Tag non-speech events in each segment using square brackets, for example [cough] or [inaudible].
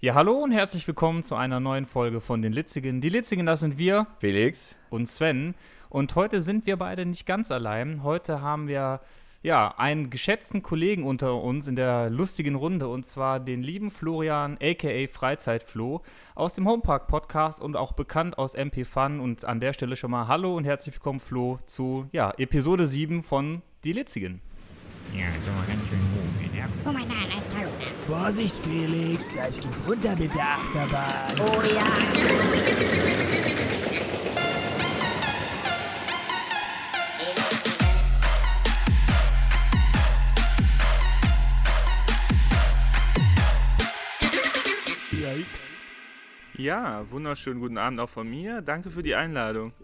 Ja, hallo und herzlich willkommen zu einer neuen Folge von den Litzigen. Die Litzigen, das sind wir. Felix. Und Sven. Und heute sind wir beide nicht ganz allein. Heute haben wir ja einen geschätzten Kollegen unter uns in der lustigen Runde und zwar den lieben Florian, aka Freizeitflo, aus dem Homepark Podcast und auch bekannt aus MP Fun. Und an der Stelle schon mal Hallo und herzlich willkommen, Flo, zu ja, Episode 7 von Die Litzigen. Ja, so ganz schön hoch, ne? Guck mal Vorsicht, Felix, gleich geht's runter mit der Achterbahn. Oh ja. Yikes. Ja, wunderschönen guten Abend auch von mir. Danke für die Einladung.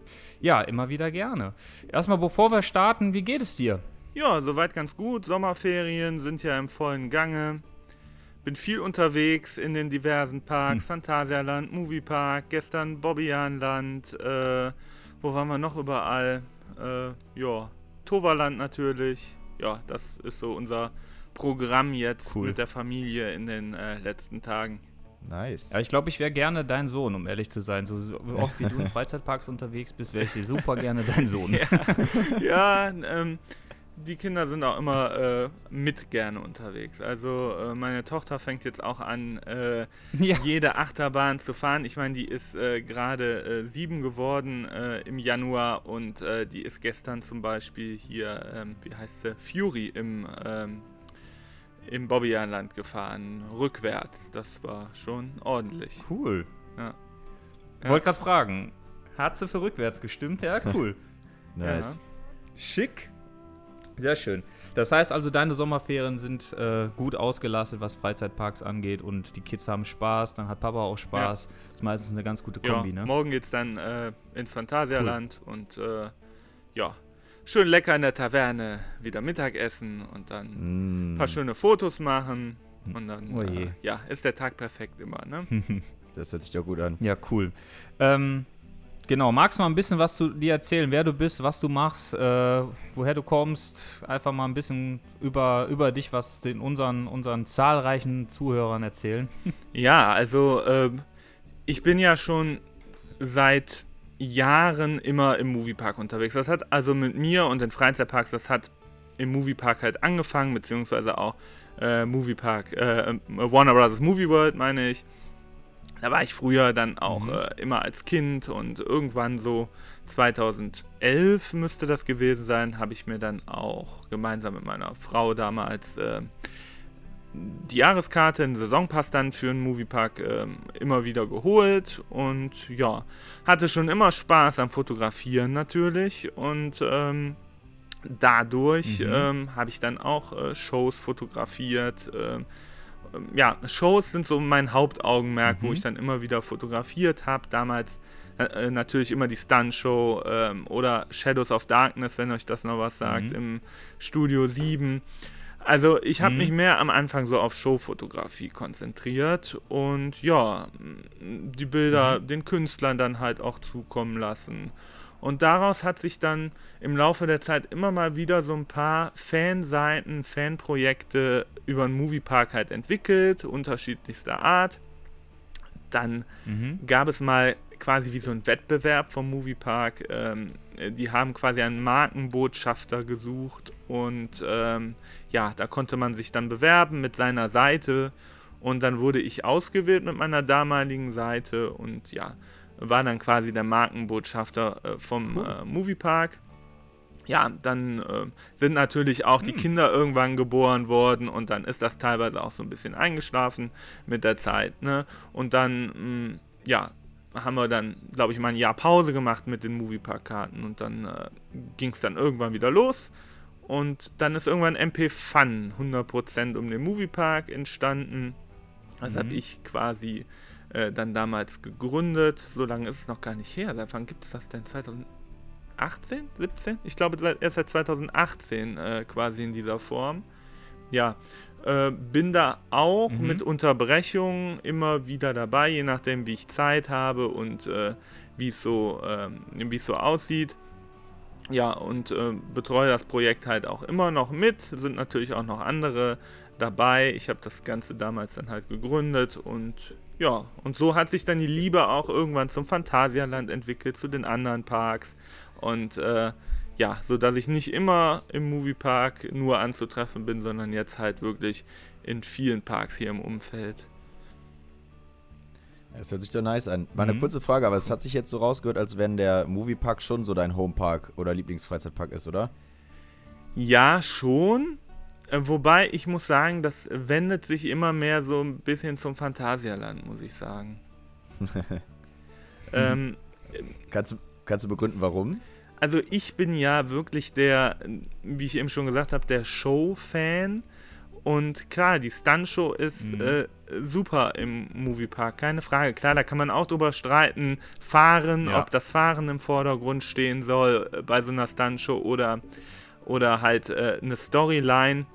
Ja, immer wieder gerne. Erstmal, bevor wir starten, wie geht es dir? Ja, soweit ganz gut. Sommerferien sind ja im vollen Gange. Bin viel unterwegs in den diversen Parks. Hm. Phantasialand, Moviepark, gestern Bobbianland. Äh, wo waren wir noch überall? Äh, ja, Toverland natürlich. Ja, das ist so unser Programm jetzt Cool. mit der Familie in den äh, letzten Tagen. Nice. Ja, ich glaube, ich wäre gerne dein Sohn, um ehrlich zu sein. So, so oft wie du in [laughs] Freizeitparks unterwegs bist, wäre ich super gerne dein Sohn. [laughs] ja, ähm, die Kinder sind auch immer äh, mit gerne unterwegs. Also äh, meine Tochter fängt jetzt auch an, äh, Ja. jede Achterbahn zu fahren. Ich meine, die ist äh, gerade äh, sieben geworden äh, im Januar und die ist gestern zum Beispiel hier, ähm, wie heißt sie, Fury im, ähm, im Bobbianland gefahren, rückwärts. Das war schon ordentlich. Cool. Ja. Ich wollte gerade fragen, hat sie für rückwärts gestimmt? Ja, cool. [laughs] Nice. Schick. Sehr schön. Das heißt also, deine Sommerferien sind äh, gut ausgelastet, was Freizeitparks angeht und die Kids haben Spaß, dann hat Papa auch Spaß. Das ist meistens eine ganz gute Kombi, ja, ne? Morgen geht's dann äh, ins Phantasialand und äh, ja, schön lecker in der Taverne wieder Mittagessen und dann ein Mm, paar schöne Fotos machen und dann Oh äh, ja, ist der Tag perfekt immer, ne? [laughs] das hört sich doch gut an. Ja, cool. Ähm, genau, magst du mal ein bisschen was zu dir erzählen, wer du bist, was du machst, äh, woher du kommst? Einfach mal ein bisschen über, über dich, was den unseren, unseren zahlreichen Zuhörern erzählen. [laughs] Ja, also ähm, ich bin ja schon seit Jahren immer im Moviepark unterwegs. Das hat also mit mir und den Freizeitparks, das hat im Moviepark halt angefangen, beziehungsweise auch äh, Moviepark, äh, Warner Brothers Movie World meine ich. Da war ich früher dann auch Mhm. äh, immer als Kind und irgendwann so 2011 müsste das gewesen sein, habe ich mir dann auch gemeinsam mit meiner Frau damals äh, die Jahreskarte, einen Saisonpass dann für einen Moviepark ähm, immer wieder geholt und ja, hatte schon immer Spaß am Fotografieren natürlich und ähm, dadurch Mhm. ähm, habe ich dann auch äh, Shows fotografiert. ähm, ja, Shows sind so mein Hauptaugenmerk, Mhm. wo ich dann immer wieder fotografiert habe. Damals äh, natürlich immer die Stunt-Show ähm, oder Shadows of Darkness, wenn euch das noch was sagt, Mhm. im Studio 7. Also ich habe Mhm. mich mehr am Anfang so auf Showfotografie konzentriert und ja, die Bilder Mhm. den Künstlern dann halt auch zukommen lassen. Und daraus hat sich dann im Laufe der Zeit immer mal wieder so ein paar Fanseiten, Fanprojekte über den Moviepark halt entwickelt, unterschiedlichster Art. Dann Mhm. gab es mal quasi wie so ein Wettbewerb vom Moviepark. Ähm, die haben quasi einen Markenbotschafter gesucht und ähm, ja, da konnte man sich dann bewerben mit seiner Seite und dann wurde ich ausgewählt mit meiner damaligen Seite und ja, war dann quasi der Markenbotschafter äh, vom Cool. äh, Moviepark. Ja, dann äh, sind natürlich auch die Hm. Kinder irgendwann geboren worden und dann ist das teilweise auch so ein bisschen eingeschlafen mit der Zeit. Ne? Und dann, mh, ja, haben wir dann, glaube ich, mal ein Jahr Pause gemacht mit den Moviepark-Karten und dann äh, ging es dann irgendwann wieder los. Und dann ist irgendwann MP Fun 100% um den Moviepark entstanden. Das Mhm. habe ich quasi äh, dann damals gegründet. So lange ist es noch gar nicht her. Seit wann gibt es das denn? 2018? 17? Ich glaube seit, erst seit 2018 äh, quasi in dieser Form. Ja, äh, bin da auch Mhm. mit Unterbrechungen immer wieder dabei, je nachdem wie ich Zeit habe und äh, wie es so, ähm, es so aussieht. Ja, und äh, betreue das Projekt halt auch immer noch mit. Sind natürlich auch noch andere dabei. Ich habe das Ganze damals dann halt gegründet und ja, und so hat sich dann die Liebe auch irgendwann zum Phantasialand entwickelt, zu den anderen Parks und äh, ja, so dass ich nicht immer im Moviepark nur anzutreffen bin, sondern jetzt halt wirklich in vielen Parks hier im Umfeld. Das hört sich doch nice an. Mal eine Mhm. kurze Frage, aber es hat sich jetzt so rausgehört, als wenn der Moviepark schon so dein Homepark oder Lieblingsfreizeitpark ist, oder? Ja, schon. Äh, Wobei ich muss sagen, das wendet sich immer mehr so ein bisschen zum Phantasialand, muss ich sagen. [laughs] ähm, Kannst, du- kannst du begründen, warum? also ich bin ja wirklich der, wie ich eben schon gesagt habe, der Show-Fan. Und klar, die Stunt-Show ist Mhm. äh, super im Moviepark, keine Frage. Klar, da kann man auch drüber streiten, fahren, Ja. ob das Fahren im Vordergrund stehen soll äh, bei so einer Stunt-Show oder, oder halt äh, eine Storyline.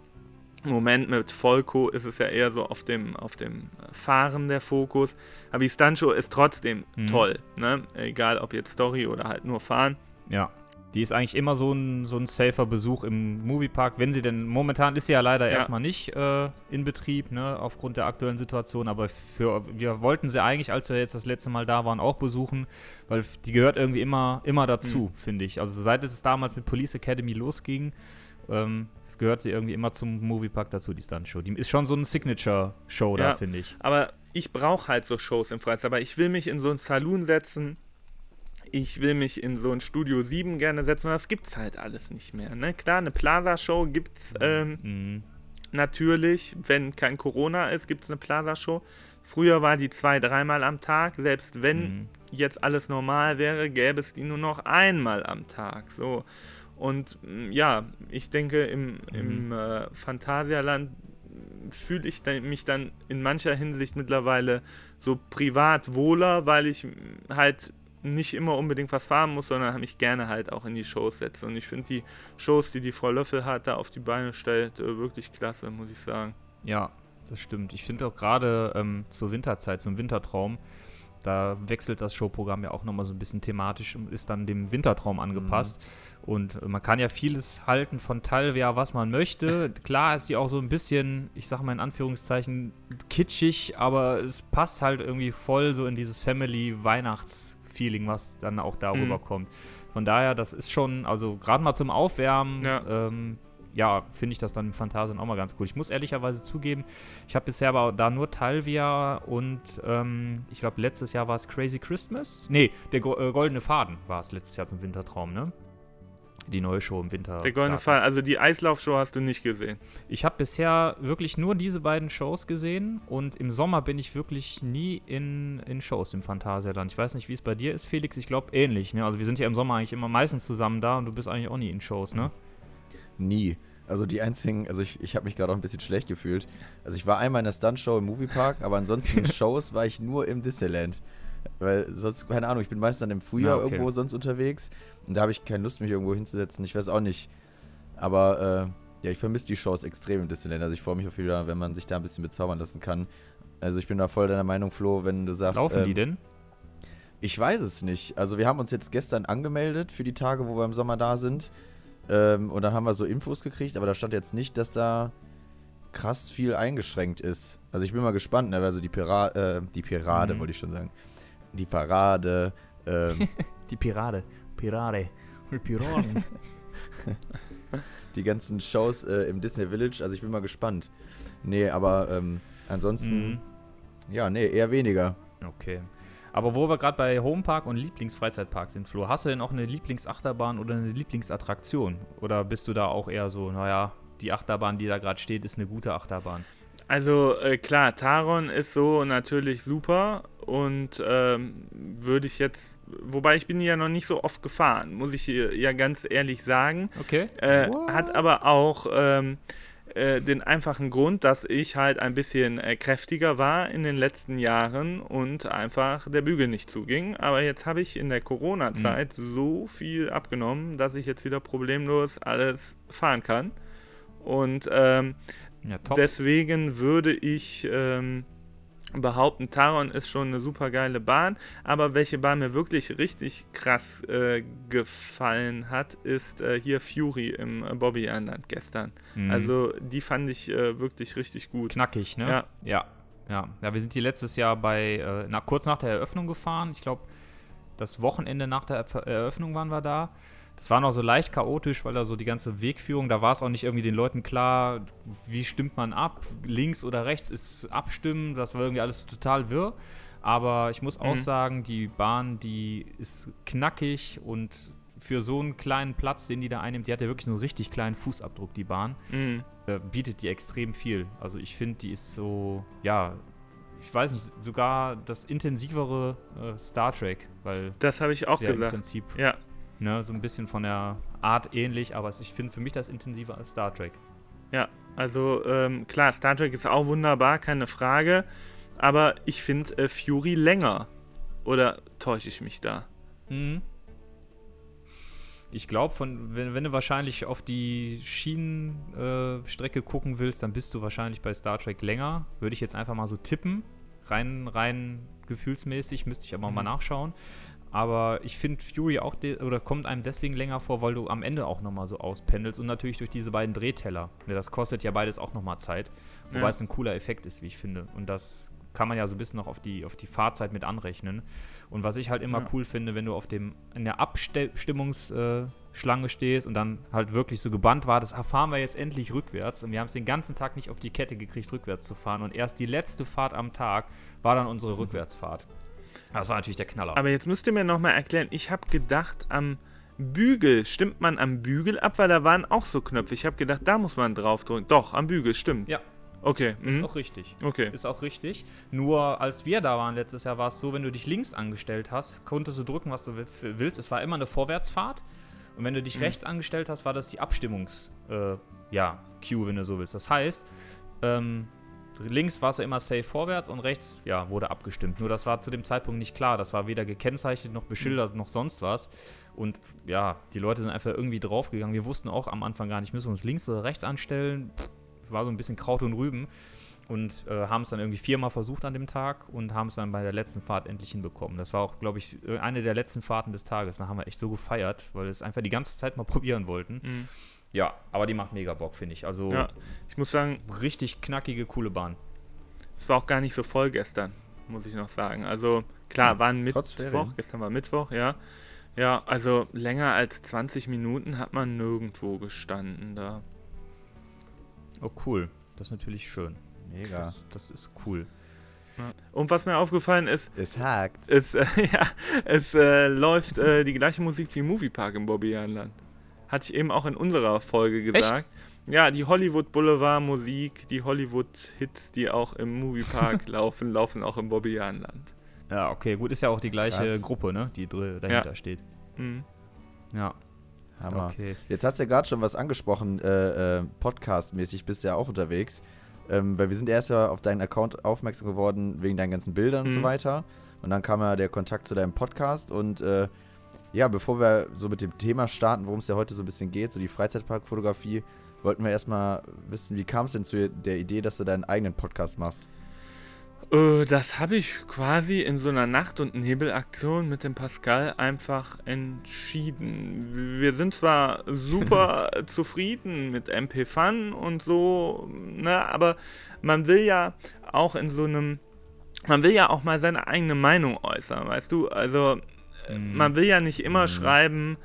Im Moment mit Volko ist es ja eher so auf dem, auf dem Fahren der Fokus. Aber die Stunt-Show ist trotzdem Mhm. toll. Ne? Egal ob jetzt Story oder halt nur Fahren. Ja. Die ist eigentlich immer so ein, so ein safer Besuch im Moviepark, wenn sie denn, momentan ist sie ja leider Ja. erstmal nicht äh, in Betrieb, ne, aufgrund der aktuellen Situation, aber für, wir wollten sie eigentlich, als wir jetzt das letzte Mal da waren, auch besuchen, weil die gehört irgendwie immer, immer dazu, finde ich. Also seit es damals mit Police Academy losging, ähm, gehört sie irgendwie immer zum Moviepark dazu, die Stunt-Show. Die ist schon so eine Signature-Show da, Ja. finde ich. Aber ich brauche halt so Shows im Freizeit. Aber ich will mich in so ein Saloon setzen. Ich will mich in so ein Studio 7 gerne setzen. Und das gibt's halt alles nicht mehr. Ne? Klar, eine Plaza-Show gibt's ähm, Mhm. natürlich. Wenn kein Corona ist, gibt's eine Plaza-Show. Früher war die zwei, dreimal am Tag. Selbst wenn Mhm. jetzt alles normal wäre, gäbe es die nur noch einmal am Tag. So. Und mm, ja, ich denke, im, im äh, Phantasialand fühle ich mich dann in mancher Hinsicht mittlerweile so privat wohler, weil ich mm, halt nicht immer unbedingt was fahren muss, sondern mich gerne halt auch in die Shows setze. Und ich finde die Shows, die die Frau Löffel hat, da auf die Beine stellt, äh, wirklich klasse, muss ich sagen. Ja, das stimmt. Ich finde auch gerade ähm, zur Winterzeit, zum Wintertraum, da wechselt das Showprogramm ja auch nochmal so ein bisschen thematisch und ist dann dem Wintertraum angepasst. Und äh, man kann ja vieles halten von Talvia, was man möchte. [laughs] Klar ist sie auch so ein bisschen, ich sag mal in Anführungszeichen, kitschig, aber es passt halt irgendwie voll so in dieses Family-Weihnachts-Feeling, was dann auch darüber Mhm. kommt. Von daher, das ist schon, also gerade mal zum Aufwärmen, Ja. ähm, ja, finde ich das dann im Phantasien auch mal ganz cool. Ich muss ehrlicherweise zugeben, ich habe bisher aber da nur Talvia und ähm, ich glaube, letztes Jahr war es Crazy Christmas. Nee, der Go äh, Goldene Faden war es letztes Jahr zum Wintertraum, ne? Die neue Show im Winter. Der Goldene. Fall, also die Eislaufshow hast du nicht gesehen. Ich habe bisher wirklich nur diese beiden Shows gesehen und im Sommer bin ich wirklich nie in, in Shows im Phantasialand. Ich weiß nicht, wie es bei dir ist, Felix. Ich glaube ähnlich, ne? Also wir sind ja im Sommer eigentlich immer meistens zusammen da und du bist eigentlich auch nie in Shows, ne? Nie. Also die einzigen, also ich, ich habe mich gerade auch ein bisschen schlecht gefühlt. Also ich war einmal in der Stunt-Show im Moviepark, aber ansonsten in [laughs] Shows war ich nur im Disneyland. Weil sonst, keine Ahnung, ich bin meist dann im Frühjahr Ja, okay. irgendwo sonst unterwegs und da habe ich keine Lust, mich irgendwo hinzusetzen. Ich weiß auch nicht. Aber äh, ja, ich vermisse die Shows extrem im Disneyland. Also ich freue mich auf wieder, wenn man sich da ein bisschen bezaubern lassen kann. Also ich bin da voll deiner Meinung, Flo, wenn du sagst. Laufen die ähm, denn? ich weiß es nicht. Also wir haben uns jetzt gestern angemeldet für die Tage, wo wir im Sommer da sind. Ähm, und dann haben wir so Infos gekriegt, aber da stand jetzt nicht, dass da krass viel eingeschränkt ist. Also ich bin mal gespannt, ne? Also die Pirate, äh, die Pirade Mhm. wollte ich schon sagen. Die Parade, ähm, [laughs] Die Pirade. Pirade. Piraten. [laughs] die ganzen Shows äh, im Disney Village. Also ich bin mal gespannt. Nee, aber ähm, ansonsten, Mhm. ja, nee, eher weniger. Okay. Aber wo wir gerade bei Homepark und Lieblingsfreizeitpark sind, Flo, hast du denn auch eine Lieblingsachterbahn oder eine Lieblingsattraktion? Oder bist du da auch eher so, naja, die Achterbahn, die da gerade steht, ist eine gute Achterbahn? Also äh, klar, Taron ist so natürlich super und ähm, würde ich jetzt, wobei ich bin ja noch nicht so oft gefahren, muss ich ja ganz ehrlich sagen. Okay. Äh, hat aber auch ähm, äh, den einfachen Grund, dass ich halt ein bisschen äh, kräftiger war in den letzten Jahren und einfach der Bügel nicht zuging. Aber jetzt habe ich in der Corona-Zeit so viel abgenommen, dass ich jetzt wieder problemlos alles fahren kann. Und ähm, Ja. Deswegen würde ich ähm, behaupten, Taron ist schon eine super geile Bahn, aber welche Bahn mir wirklich richtig krass äh, gefallen hat, ist äh, hier Fury im äh, Bobby Island gestern. Mhm. Also die fand ich äh, wirklich richtig gut. Knackig, ne? Ja. Ja. Ja, ja wir sind die letztes Jahr bei, äh, na, kurz nach der Eröffnung gefahren. Ich glaube, das Wochenende nach der Eröffnung waren wir da. Das war noch so leicht chaotisch, weil da so die ganze Wegführung, da war es auch nicht irgendwie den Leuten klar, wie stimmt man ab, links oder rechts ist abstimmen, das war irgendwie alles total wirr. Aber ich muss auch Mhm. sagen, die Bahn, die ist knackig und für so einen kleinen Platz, den die da einnimmt, die hat ja wirklich so einen richtig kleinen Fußabdruck, die Bahn Mhm. äh, bietet die extrem viel. Also ich finde, die ist so, ja, ich weiß nicht, sogar das intensivere äh, Star Trek, weil Das habe ich auch ja im gesagt. Prinzip Ja, ne, so ein bisschen von der Art ähnlich, aber ich finde für mich das intensiver als Star Trek. ja. Also ähm, klar, Star Trek ist auch wunderbar, keine Frage. Aber ich finde äh, Fury länger. Oder täusche ich mich da? Mhm. Ich glaube, wenn, wenn du wahrscheinlich auf die Schienenstrecke äh, gucken willst, dann bist du wahrscheinlich bei Star Trek länger. Würde ich jetzt einfach mal so tippen. Rein, rein gefühlsmäßig, müsste ich aber mal nachschauen. Aber ich finde Fury auch, de- oder kommt einem deswegen länger vor, weil du am Ende auch nochmal so auspendelst und natürlich durch diese beiden Drehteller. Ne, das kostet ja beides auch nochmal Zeit. Wobei Ja. es ein cooler Effekt ist, wie ich finde. Und das kann man ja so ein bisschen noch auf die, auf die Fahrzeit mit anrechnen. Und was ich halt immer Ja. cool finde, wenn du auf dem, in der Abstimmungsschlange äh, stehst und dann halt wirklich so gebannt wartest, ah, fahren wir jetzt endlich rückwärts. Und wir haben es den ganzen Tag nicht auf die Kette gekriegt, rückwärts zu fahren. Und erst die letzte Fahrt am Tag war dann unsere Rückwärtsfahrt. Das war natürlich der Knaller. Aber jetzt müsst ihr mir nochmal erklären, ich habe gedacht, am Bügel, stimmt man am Bügel ab, weil da waren auch so Knöpfe. Ich habe gedacht, da muss man draufdrücken. Doch, am Bügel, stimmt. Ja. Okay. ist mhm. auch richtig. Okay. Ist auch richtig. Nur als wir da waren letztes Jahr, war es so, wenn du dich links angestellt hast, konntest du drücken, was du wi- willst. Es war immer eine Vorwärtsfahrt. Und wenn du dich rechts angestellt hast, war das die Abstimmungs, äh, ja, wenn du so willst. Das heißt, ähm, links warst du immer safe vorwärts und rechts, ja, wurde abgestimmt. Nur das war zu dem Zeitpunkt nicht klar. Das war weder gekennzeichnet noch beschildert noch sonst was. Und ja, die Leute sind einfach irgendwie draufgegangen. Wir wussten auch am Anfang gar nicht, müssen wir uns links oder rechts anstellen. Pff, war so ein bisschen Kraut und Rüben und äh, haben es dann irgendwie viermal versucht an dem Tag und haben es dann bei der letzten Fahrt endlich hinbekommen. Das war auch, glaube ich, äh, eine der letzten Fahrten des Tages. Da haben wir echt so gefeiert, weil wir es einfach die ganze Zeit mal [laughs] probieren wollten. Mhm. Ja, aber die macht mega Bock, finde ich. Also Ja, ich muss sagen, richtig knackige, coole Bahn. es war auch gar nicht so voll gestern, muss ich noch sagen. Also klar, waren trotz Mittwoch, Ferien. gestern war Mittwoch, ja. Ja, also länger als 20 Minuten hat man nirgendwo gestanden da. Oh, cool. Das ist natürlich schön. Mega. Das, das ist cool. Und was mir aufgefallen ist, Es hakt. es, äh, [laughs] ja, es äh, läuft äh, die gleiche Musik wie Moviepark im Bobbejaanland. Hatte ich eben auch in unserer Folge gesagt. Ja, die Hollywood Boulevard Musik, die Hollywood Hits, die auch im Moviepark [laughs] laufen, laufen auch im Bobbejaanland. Ja, okay, gut. Ist ja auch die gleiche Krass. Gruppe, ne? Die dahinter steht. Mhm. Ja, Hammer. okay. Jetzt hast du ja gerade schon was angesprochen, äh, äh, Podcast-mäßig bist du ja auch unterwegs. Ähm, weil wir sind erst ja auf deinen Account aufmerksam geworden wegen deinen ganzen Bildern und so Mhm. weiter. Und dann kam ja der Kontakt zu deinem Podcast. Und äh, ja, bevor wir so mit dem Thema starten, worum es ja heute so ein bisschen geht, so die Freizeitparkfotografie, wollten wir erstmal wissen, wie kam es denn zu der Idee, dass du deinen eigenen Podcast machst? Äh, das habe ich quasi in so einer Nacht- und Nebelaktion mit dem Pascal einfach entschieden. Wir sind zwar super [laughs] zufrieden mit MP Fun und so, ne, aber man will ja auch in so einem, man will ja auch mal seine eigene Meinung äußern, weißt du? Also Mhm. man will ja nicht immer Mhm. schreiben,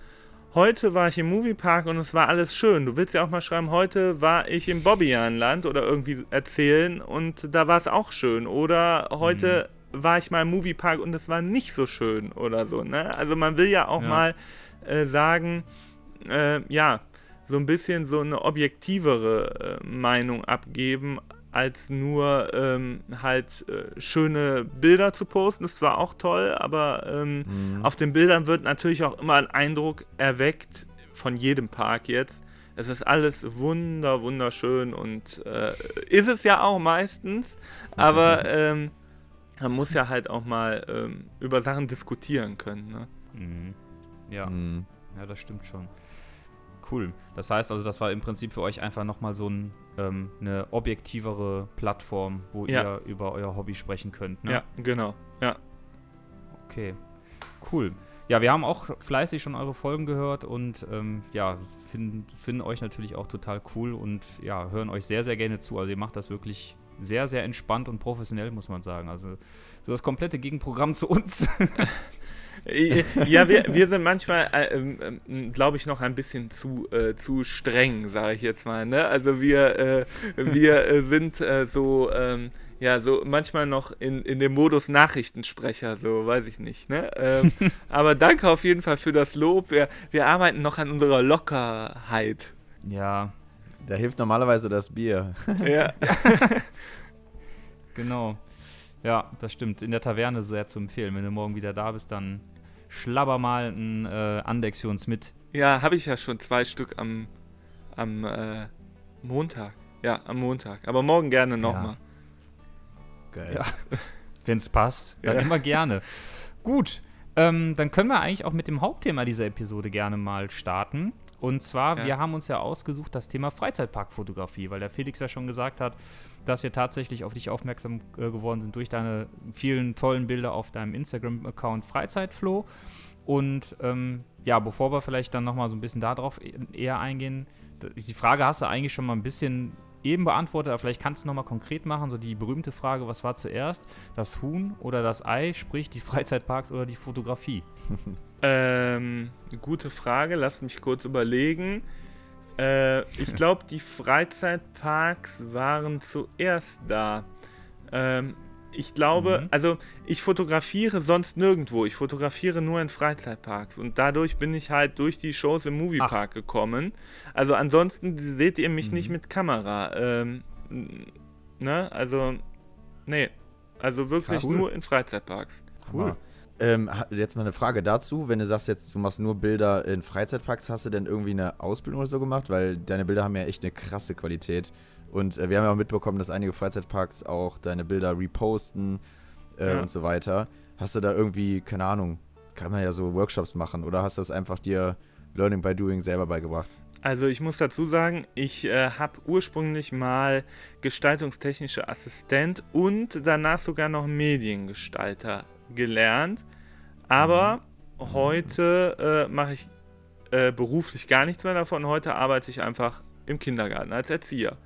heute war ich im Moviepark und es war alles schön. Du willst ja auch mal schreiben, heute war ich im Bobbejaanland oder irgendwie erzählen und da war es auch schön. Oder heute war ich mal im Moviepark und es war nicht so schön oder so. Ne? Also man will ja auch Ja. mal äh, sagen, äh, ja, so ein bisschen so eine objektivere äh, Meinung abgeben, als nur ähm, halt äh, schöne Bilder zu posten. Das ist zwar auch toll, aber ähm, Mhm. auf den Bildern wird natürlich auch immer ein Eindruck erweckt von jedem Park jetzt. Es ist alles wunder, wunderschön und äh, ist es ja auch meistens, aber ähm, man muss ja halt auch mal ähm, über Sachen diskutieren können. Ne? Mhm. Ja. Mhm. Ja, das stimmt schon. Cool. Das heißt also, das war im Prinzip für euch einfach nochmal so ein ähm, eine objektivere Plattform, wo Ja. ihr über euer Hobby sprechen könnt. Ne? Ja, genau. Ja. Okay, cool. Ja, wir haben auch fleißig schon eure Folgen gehört und ähm, ja, finden, finden euch natürlich auch total cool und ja, hören euch sehr, sehr gerne zu. Also ihr macht das wirklich sehr, sehr entspannt und professionell, muss man sagen. Also so das komplette Gegenprogramm zu uns. [laughs] [laughs] Ja, wir, wir sind manchmal, äh, ähm, ähm, glaube ich, noch ein bisschen zu, äh, zu streng, sage ich jetzt mal. Ne? Also wir, äh, wir äh, sind äh, so, ähm, ja, so manchmal noch in, in dem Modus Nachrichtensprecher, so weiß ich nicht. Ne? Ähm, [laughs] aber danke auf jeden Fall für das Lob. Wir, wir arbeiten noch an unserer Lockerheit. ja, Da hilft normalerweise das Bier. Ja, [laughs] genau. Ja, das stimmt. In der Taverne sehr zu empfehlen. Wenn du morgen wieder da bist, dann schlabber mal ein äh, Andex für uns mit. ja habe ich ja schon zwei Stück am, am äh, Montag. Ja, am Montag. Aber morgen gerne nochmal. Geil. Ja. [laughs] Wenn es passt, dann Ja. immer gerne. Gut, ähm, dann können wir eigentlich auch mit dem Hauptthema dieser Episode gerne mal starten. Und zwar, Ja. wir haben uns ja ausgesucht das Thema Freizeitparkfotografie, weil der Felix ja schon gesagt hat, dass wir tatsächlich auf dich aufmerksam äh, geworden sind durch deine vielen tollen Bilder auf deinem Instagram-Account Freizeitflow. Und ähm, ja, bevor wir vielleicht dann nochmal so ein bisschen darauf e- eher eingehen, die Frage hast du eigentlich schon mal ein bisschen eben beantwortet, aber vielleicht kannst du nochmal konkret machen, so die berühmte Frage, was war zuerst, das Huhn oder das Ei, sprich die Freizeitparks oder die Fotografie? [laughs] Ähm, gute Frage, lass mich kurz überlegen. Äh, ich glaube, die Freizeitparks waren zuerst da. Ähm, ich glaube, Mhm. also ich fotografiere sonst nirgendwo. Ich fotografiere nur in Freizeitparks und dadurch bin ich halt durch die Shows im Moviepark gekommen. Also ansonsten seht ihr mich nicht Mhm. mit Kamera. Ähm, ne, also nee, also wirklich Krass. nur in Freizeitparks. Cool. Ähm, jetzt mal eine Frage dazu. Wenn du sagst jetzt, du machst nur Bilder in Freizeitparks, hast du denn irgendwie eine Ausbildung oder so gemacht? Weil deine Bilder haben ja echt eine krasse Qualität. Und äh, wir haben ja auch mitbekommen, dass einige Freizeitparks auch deine Bilder reposten äh, Ja. und so weiter. Hast du da irgendwie, keine Ahnung, kann man ja so Workshops machen oder hast du das einfach dir Learning by Doing selber beigebracht? Also ich muss dazu sagen, ich äh, habe ursprünglich mal gestaltungstechnischer Assistent und danach sogar noch Mediengestalter gelernt. Aber heute äh, mache ich äh, beruflich gar nichts mehr davon. Heute arbeite ich einfach im Kindergarten als Erzieher.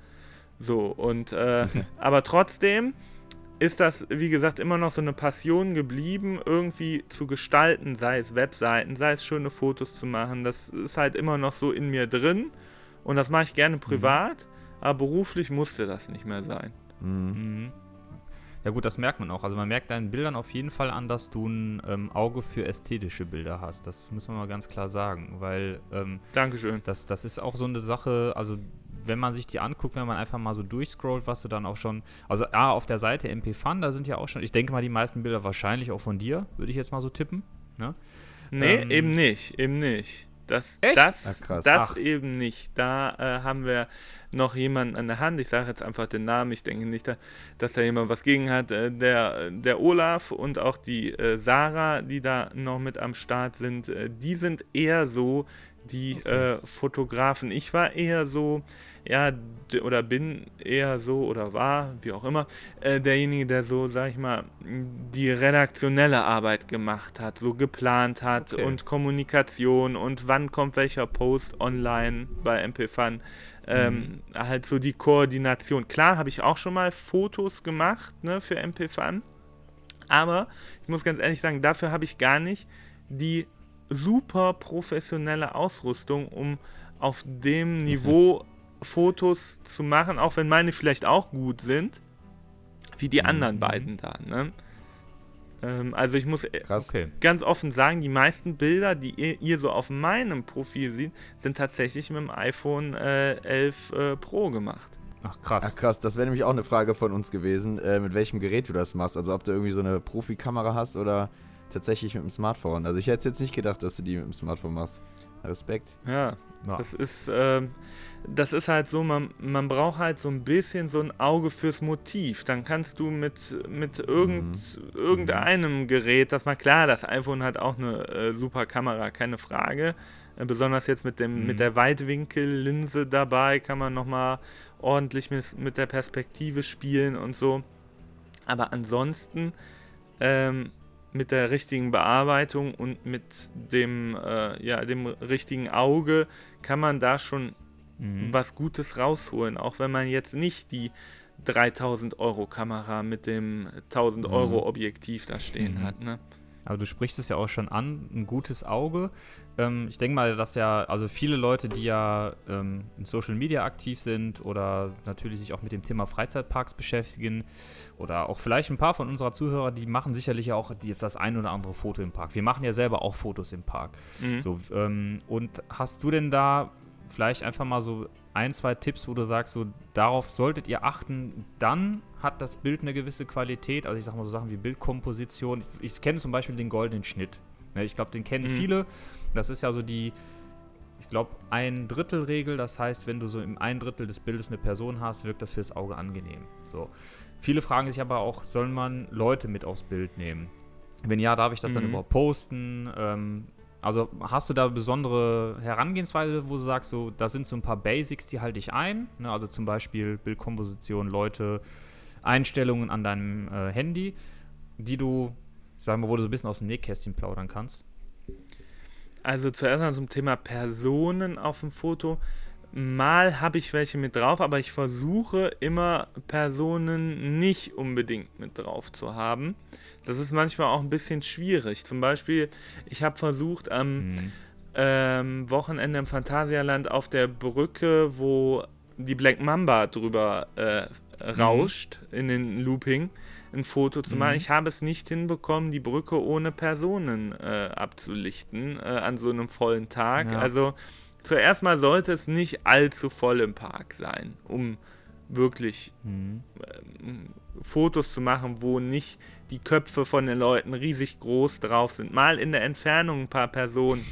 So, und äh, [laughs] aber trotzdem ist das, wie gesagt, immer noch so eine Passion geblieben, irgendwie zu gestalten, sei es Webseiten, sei es schöne Fotos zu machen. Das ist halt immer noch so in mir drin und das mache ich gerne privat, aber beruflich musste das nicht mehr sein. Mhm. Ja gut, das merkt man auch. Also man merkt deinen Bildern auf jeden Fall an, dass du ein ähm, Auge für ästhetische Bilder hast. Das muss man mal ganz klar sagen, weil ähm, Dankeschön. das, das ist auch so eine Sache, also wenn man sich die anguckt, wenn man einfach mal so durchscrollt, was du dann auch schon, also A, auf der Seite MP Fun, da sind ja auch schon, ich denke mal, die meisten Bilder wahrscheinlich auch von dir, würde ich jetzt mal so tippen. Ne? Nee, Ähm, eben nicht, eben nicht. Das, Echt? das, Ach, krass. das Ach. eben nicht. Da äh, haben wir noch jemanden an der Hand. Ich sage jetzt einfach den Namen. Ich denke nicht, da- dass da jemand was gegen hat. Äh, der, der Olaf und auch die äh, Sarah, die da noch mit am Start sind, äh, die sind eher so die äh, Fotografen. Ich war eher so, ja, oder bin eher so oder war, wie auch immer, äh, derjenige, der so, sag ich mal, die redaktionelle Arbeit gemacht hat, so geplant hat Okay. und Kommunikation und wann kommt welcher Post online bei MPFun. Ähm, Halt so die Koordination. Klar habe ich auch schon mal Fotos gemacht ne, für MPFun, aber ich muss ganz ehrlich sagen, dafür habe ich gar nicht die super professionelle Ausrüstung, um auf dem Niveau Fotos zu machen, auch wenn meine vielleicht auch gut sind, wie die anderen Mhm. beiden da. Ne? Ähm, also ich muss äh, Krass. Okay. ganz offen sagen, die meisten Bilder, die ihr, ihr so auf meinem Profil seht, sind tatsächlich mit dem iPhone äh, 11 äh, Pro gemacht. Ach krass. Ach krass, das wäre nämlich auch eine Frage von uns gewesen, äh, mit welchem Gerät du das machst. Also ob du irgendwie so eine Profikamera hast oder tatsächlich mit dem Smartphone. Also ich hätte jetzt nicht gedacht, dass du die mit dem Smartphone machst. Respekt. Ja, Ja. das ist, ähm, das ist halt so, man, man braucht halt so ein bisschen so ein Auge fürs Motiv. Dann kannst du mit, mit irgend, irgendeinem Gerät, das mal klar, das iPhone hat auch eine äh, super Kamera, keine Frage. Äh, besonders jetzt mit, dem, Mhm. mit der Weitwinkellinse dabei kann man nochmal ordentlich mit, mit der Perspektive spielen und so. Aber ansonsten ähm, mit der richtigen Bearbeitung und mit dem, äh, ja, dem richtigen Auge kann man da schon Mhm. was Gutes rausholen, auch wenn man jetzt nicht die 3000 Euro Kamera mit dem 1000 Mhm. Euro Objektiv da stehen Mhm. hat. Ne? Aber du sprichst es ja auch schon an, ein gutes Auge. Ähm, ich denke mal, dass ja, also viele Leute, die ja ähm, in Social Media aktiv sind oder natürlich sich auch mit dem Thema Freizeitparks beschäftigen oder auch vielleicht ein paar von unserer Zuhörer, die machen sicherlich ja auch jetzt das ein oder andere Foto im Park. Wir machen ja selber auch Fotos im Park. Mhm. So, ähm, und hast du denn da vielleicht einfach mal so ein, zwei Tipps, wo du sagst, so darauf solltet ihr achten, dann hat das Bild eine gewisse Qualität. Also ich sag mal so Sachen wie Bildkomposition. Ich, ich kenne zum Beispiel den goldenen Schnitt. Ne, ich glaube, den kennen Mhm. viele. Das ist ja so die, ich glaube, ein Drittel Regel. Das heißt, wenn du so im ein Drittel des Bildes eine Person hast, wirkt das fürs Auge angenehm. So. Viele fragen sich aber auch, soll man Leute mit aufs Bild nehmen? Wenn ja, darf ich das dann Mhm. überhaupt posten? Ähm, also hast du da besondere Herangehensweise, wo du sagst, so, da sind so ein paar Basics, die halte ich ein. Ne? Also zum Beispiel Bildkomposition, Leute, Einstellungen an deinem äh, Handy, die du, sagen wir, wo du so ein bisschen aus dem Nähkästchen plaudern kannst. Also zuerst mal zum Thema Personen auf dem Foto. Mal habe ich welche mit drauf, aber ich versuche immer Personen nicht unbedingt mit drauf zu haben. Das ist manchmal auch ein bisschen schwierig. Zum Beispiel, ich habe versucht am Mhm. ähm, Wochenende im Phantasialand auf der Brücke, wo die Black Mamba drüber äh, rauscht in den Looping, ein Foto zu machen. Mhm. Ich habe es nicht hinbekommen, die Brücke ohne Personen äh, abzulichten äh, an so einem vollen Tag. Ja. Also zuerst mal sollte es nicht allzu voll im Park sein, um wirklich Mhm. ähm, Fotos zu machen, wo nicht die Köpfe von den Leuten riesig groß drauf sind. Mal in der Entfernung ein paar Personen.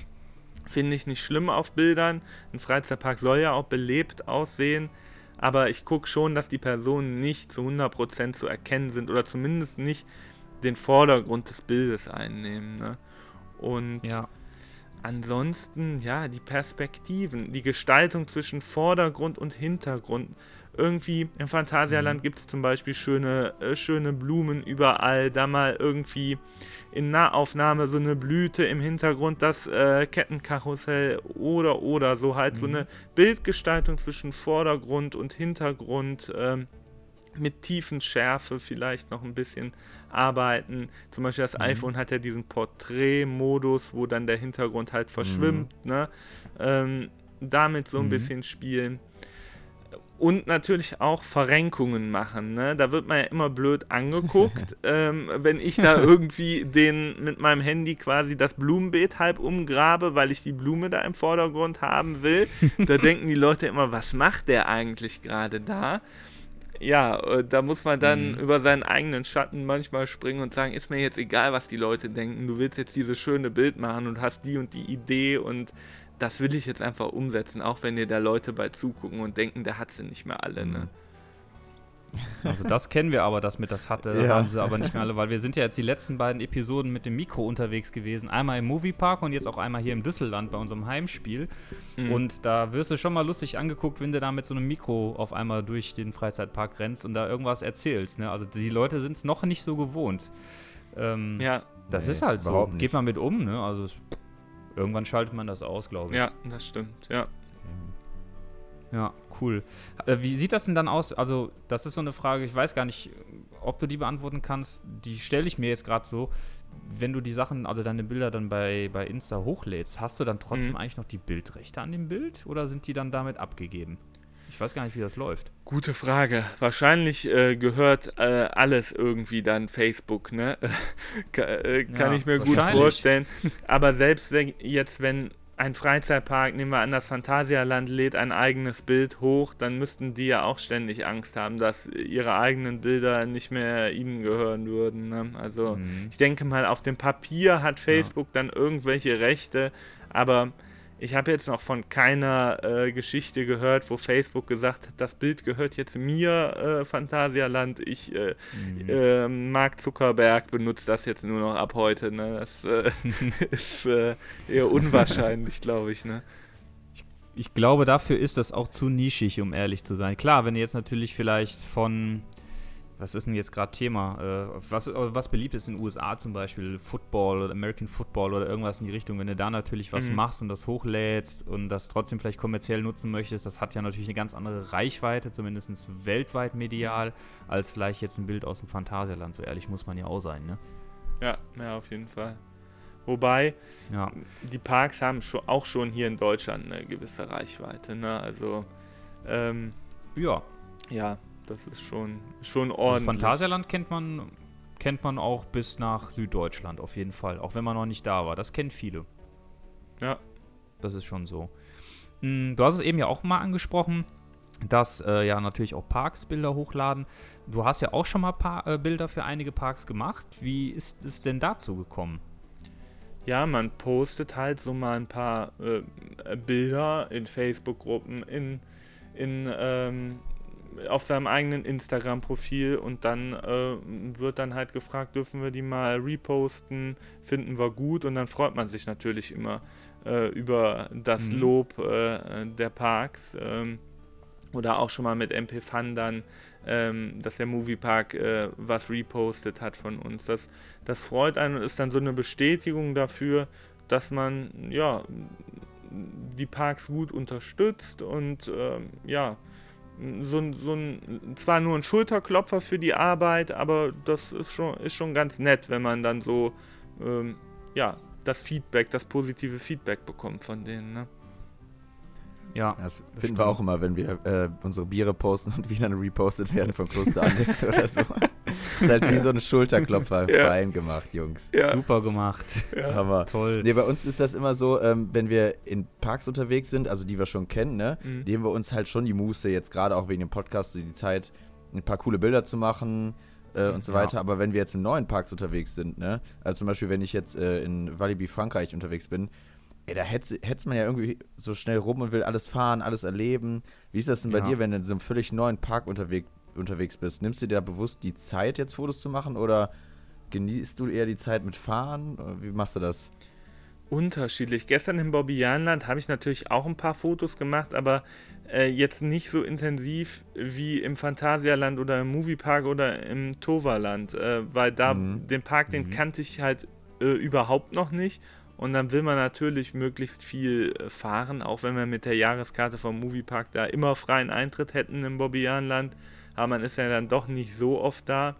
Finde ich nicht schlimm auf Bildern. Ein Freizeitpark soll ja auch belebt aussehen. Aber ich gucke schon, dass die Personen nicht zu 100% zu erkennen sind oder zumindest nicht den Vordergrund des Bildes einnehmen. Ne? Und Ja. Ansonsten, ja, die Perspektiven, die Gestaltung zwischen Vordergrund und Hintergrund. Irgendwie im Phantasialand gibt es zum Beispiel schöne, äh, schöne Blumen überall. Da mal irgendwie in Nahaufnahme so eine Blüte im Hintergrund, das äh, Kettenkarussell oder oder so halt so Mhm. eine Bildgestaltung zwischen Vordergrund und Hintergrund. Ähm, mit Tiefenschärfe vielleicht noch ein bisschen arbeiten. Zum Beispiel das Mhm. iPhone hat ja diesen Porträtmodus, wo dann der Hintergrund halt verschwimmt. Ne? Ähm, damit so ein Mhm. bisschen spielen. Und natürlich auch Verrenkungen machen. Ne? Da wird man ja immer blöd angeguckt, [laughs] ähm, wenn ich da irgendwie den mit meinem Handy quasi das Blumenbeet halb umgrabe, weil ich die Blume da im Vordergrund haben will. Da [laughs] denken die Leute immer, was macht der eigentlich gerade da? Ja, äh, da muss man dann Mhm. über seinen eigenen Schatten manchmal springen und sagen, ist mir jetzt egal, was die Leute denken. Du willst jetzt dieses schöne Bild machen und hast die und die Idee und das will ich jetzt einfach umsetzen, auch wenn dir da Leute bei zugucken und denken, der hat sie nicht mehr alle, ne? Also das kennen wir aber, das mit das hatte, Ja. haben sie aber nicht mehr alle, weil wir sind ja jetzt die letzten beiden Episoden mit dem Mikro unterwegs gewesen. Einmal im Moviepark und jetzt auch einmal hier im Düsselland bei unserem Heimspiel. Mhm. Und da wirst du schon mal lustig angeguckt, wenn du da mit so einem Mikro auf einmal durch den Freizeitpark rennst und da irgendwas erzählst. Ne? Also die Leute sind es noch nicht so gewohnt. Ähm, Ja, Das Nee, ist halt so. Geht man mit um, ne? Also es, irgendwann schaltet man das aus, glaube ich. ja, das stimmt, ja. Ja, cool. Äh, wie sieht das denn dann aus? Also, das ist so eine Frage, ich weiß gar nicht, ob du die beantworten kannst. Die stelle ich mir jetzt gerade so. Wenn du die Sachen, also deine Bilder dann bei, bei Insta hochlädst, hast du dann trotzdem Mhm. eigentlich noch die Bildrechte an dem Bild oder sind die dann damit abgegeben? Ich weiß gar nicht, wie das läuft. Gute Frage. Wahrscheinlich äh, gehört äh, alles irgendwie dann Facebook, ne? [laughs] Ka äh, kann Ja, ich mir gut vorstellen. Aber selbst wenn, jetzt, wenn ein Freizeitpark, nehmen wir an, das Phantasialand lädt ein eigenes Bild hoch, dann müssten die ja auch ständig Angst haben, dass ihre eigenen Bilder nicht mehr ihnen gehören würden. Ne? Also Mhm. ich denke mal, auf dem Papier hat Facebook dann irgendwelche Rechte, aber ich habe jetzt noch von keiner äh, Geschichte gehört, wo Facebook gesagt hat, das Bild gehört jetzt mir, äh, Phantasialand. Ich, äh, Mhm. äh, Mark Zuckerberg benutzt das jetzt nur noch ab heute. Ne? Das äh, [laughs] ist äh, eher unwahrscheinlich, glaube ich. Ne? ich glaube, dafür ist das auch zu nischig, um ehrlich zu sein. Klar, wenn ihr jetzt natürlich vielleicht von, was ist denn jetzt gerade Thema? Äh, was, was beliebt ist in den USA zum Beispiel, Football oder American Football oder irgendwas in die Richtung, wenn du da natürlich was Mhm. machst und das hochlädst und das trotzdem vielleicht kommerziell nutzen möchtest, das hat ja natürlich eine ganz andere Reichweite, zumindest weltweit medial, als vielleicht jetzt ein Bild aus dem Phantasialand. So ehrlich muss man ja auch sein, ne? Ja, ja, auf jeden Fall. Wobei, Ja. die Parks haben schon, auch schon hier in Deutschland eine gewisse Reichweite. Ne? Also, ähm, Ja. ja, das ist schon, schon Also ordentlich. Phantasialand kennt man, kennt man auch bis nach Süddeutschland auf jeden Fall, auch wenn man noch nicht da war. Das kennen viele. Ja. Das ist schon so. Mm, Du hast es eben ja auch mal angesprochen, dass äh, ja natürlich auch Parks Bilder hochladen. Du hast ja auch schon mal pa äh, Bilder für einige Parks gemacht. Wie ist es denn dazu gekommen? Ja, man postet halt so mal ein paar äh, Bilder in Facebook-Gruppen, in, in, ähm, auf seinem eigenen Instagram-Profil und dann äh, wird dann halt gefragt, dürfen wir die mal reposten, finden wir gut und dann freut man sich natürlich immer äh, über das Mhm. Lob äh, der Parks. Ähm, oder auch schon mal mit MP Fun dann, ähm, dass der Moviepark äh, was repostet hat von uns. Das, das freut einen und ist dann so eine Bestätigung dafür, dass man ja die Parks gut unterstützt und ähm, ja so, ein- so ein zwar nur ein Schulterklopfer für die Arbeit, aber das ist schon ist schon ganz nett, wenn man dann so ähm, ja das Feedback, das positive Feedback bekommt von denen. Ne? Ja, Das finden stimmt. wir auch immer, wenn wir äh, unsere Biere posten und [laughs] wieder repostet werden von Kloster Alex oder so. [laughs] ist halt wie so ein Schulterklopfer Ja. fein gemacht, Jungs. Ja, super gemacht. Hammer. Toll. Nee, bei uns ist das immer so, ähm, wenn wir in Parks unterwegs sind, also die wir schon kennen, ne, Mhm. nehmen wir uns halt schon die Muße, jetzt gerade auch wegen dem Podcast, die Zeit, ein paar coole Bilder zu machen äh, und so Ja. weiter. Aber wenn wir jetzt in neuen Parks unterwegs sind, ne, also zum Beispiel, wenn ich jetzt äh, in Walibi Frankreich unterwegs bin, ey, da hetzt, hetzt man ja irgendwie so schnell rum und will alles fahren, alles erleben. Wie ist das denn bei Ja. dir, wenn du in so einem völlig neuen Park unterwegs, unterwegs bist? Nimmst du dir da bewusst die Zeit, jetzt Fotos zu machen oder genießt du eher die Zeit mit Fahren? Wie machst du das? unterschiedlich. Gestern im Bobbianland habe ich natürlich auch ein paar Fotos gemacht, aber äh, jetzt nicht so intensiv wie im Phantasialand oder im Moviepark oder im Toverland, äh, weil da Mhm. den Park, den Mhm. kannte ich halt äh, überhaupt noch nicht. Und dann will man natürlich möglichst viel äh, fahren, auch wenn wir mit der Jahreskarte vom Moviepark da immer freien Eintritt hätten im Bobbianland. Aber man ist ja dann doch nicht so oft da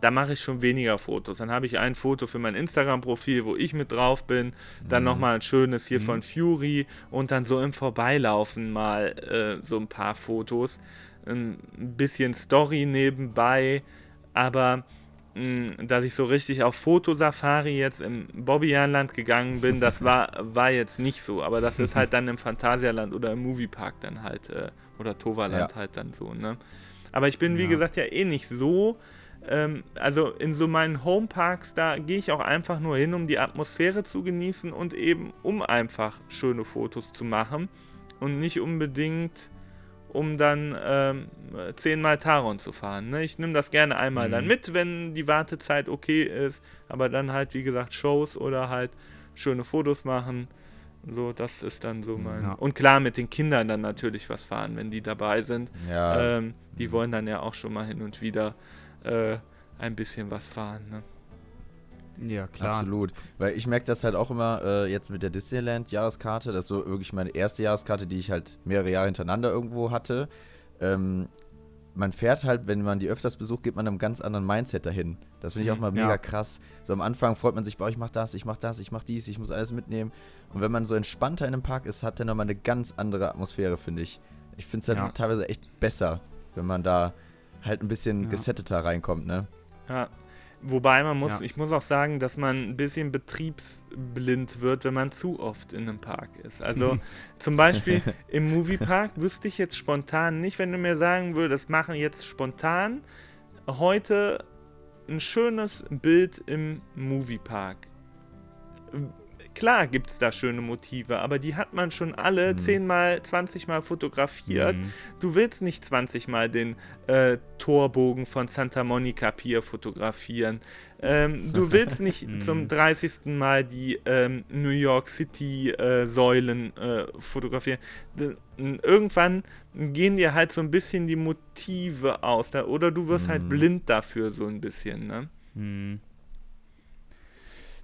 da mache ich schon weniger Fotos. Dann habe ich ein Foto für mein Instagram-Profil, wo ich mit drauf bin. Dann Mhm. nochmal ein schönes hier Mhm. von Fury und dann so im Vorbeilaufen mal äh, so ein paar Fotos. Ein bisschen Story nebenbei, aber mh, dass ich so richtig auf Fotosafari jetzt im Bobbianland gegangen bin, das [laughs] war, war jetzt nicht so. Aber das ist halt [laughs] dann im Phantasialand oder im Moviepark dann halt, äh, oder Toverland Ja. halt dann so, ne? Aber ich bin, wie Ja. gesagt, ja eh nicht so ähm, also in so meinen Homeparks, da gehe ich auch einfach nur hin, um die Atmosphäre zu genießen und eben um einfach schöne Fotos zu machen und nicht unbedingt um dann ähm, zehnmal Taron zu fahren. Ne? Ich nehme das gerne einmal dann Mhm. mit, wenn die Wartezeit okay ist, aber dann halt wie gesagt Shows oder halt schöne Fotos machen. So, das ist dann so mein. Ja. Und klar mit den Kindern dann natürlich was fahren, wenn die dabei sind. Ja, Ähm, die Mhm. wollen dann ja auch schon mal hin und wieder äh, ein bisschen was fahren. Ne? Ja, klar. absolut. Weil ich merke das halt auch immer äh, jetzt mit der Disneyland-Jahreskarte. Das ist so wirklich meine erste Jahreskarte, die ich halt mehrere Jahre hintereinander irgendwo hatte. Ähm, man fährt halt, wenn man die öfters besucht, geht man einem ganz anderen Mindset dahin. Das finde ich auch mal Mhm, ja. mega krass. So am Anfang freut man sich, boah, ich mach das, ich mach das, ich mach dies, ich muss alles mitnehmen. Und wenn man so entspannter in einem Park ist, hat der nochmal eine ganz andere Atmosphäre, finde ich. Ich finde es dann Ja. teilweise echt besser, wenn man da halt ein bisschen Ja. gesetteter reinkommt, ne? Ja. Wobei man muss, Ja. ich muss auch sagen, dass man ein bisschen betriebsblind wird, wenn man zu oft in einem Park ist. Also zum Beispiel [laughs] im Moviepark wüsste ich jetzt spontan nicht, wenn du mir sagen würdest, machen jetzt spontan heute ein schönes Bild im Moviepark. Klar gibt es da schöne Motive, aber die hat man schon alle Mhm. 10 mal, 20 mal fotografiert. Mhm. Du willst nicht 20 mal den äh, Torbogen von Santa Monica Pier fotografieren. Ähm, du [laughs] willst nicht Mhm. zum 30. Mal die ähm, New York City äh, Säulen äh, fotografieren. D irgendwann gehen dir halt so ein bisschen die Motive aus. Da, oder du wirst halt Mhm. blind dafür so ein bisschen. Ne? Hm.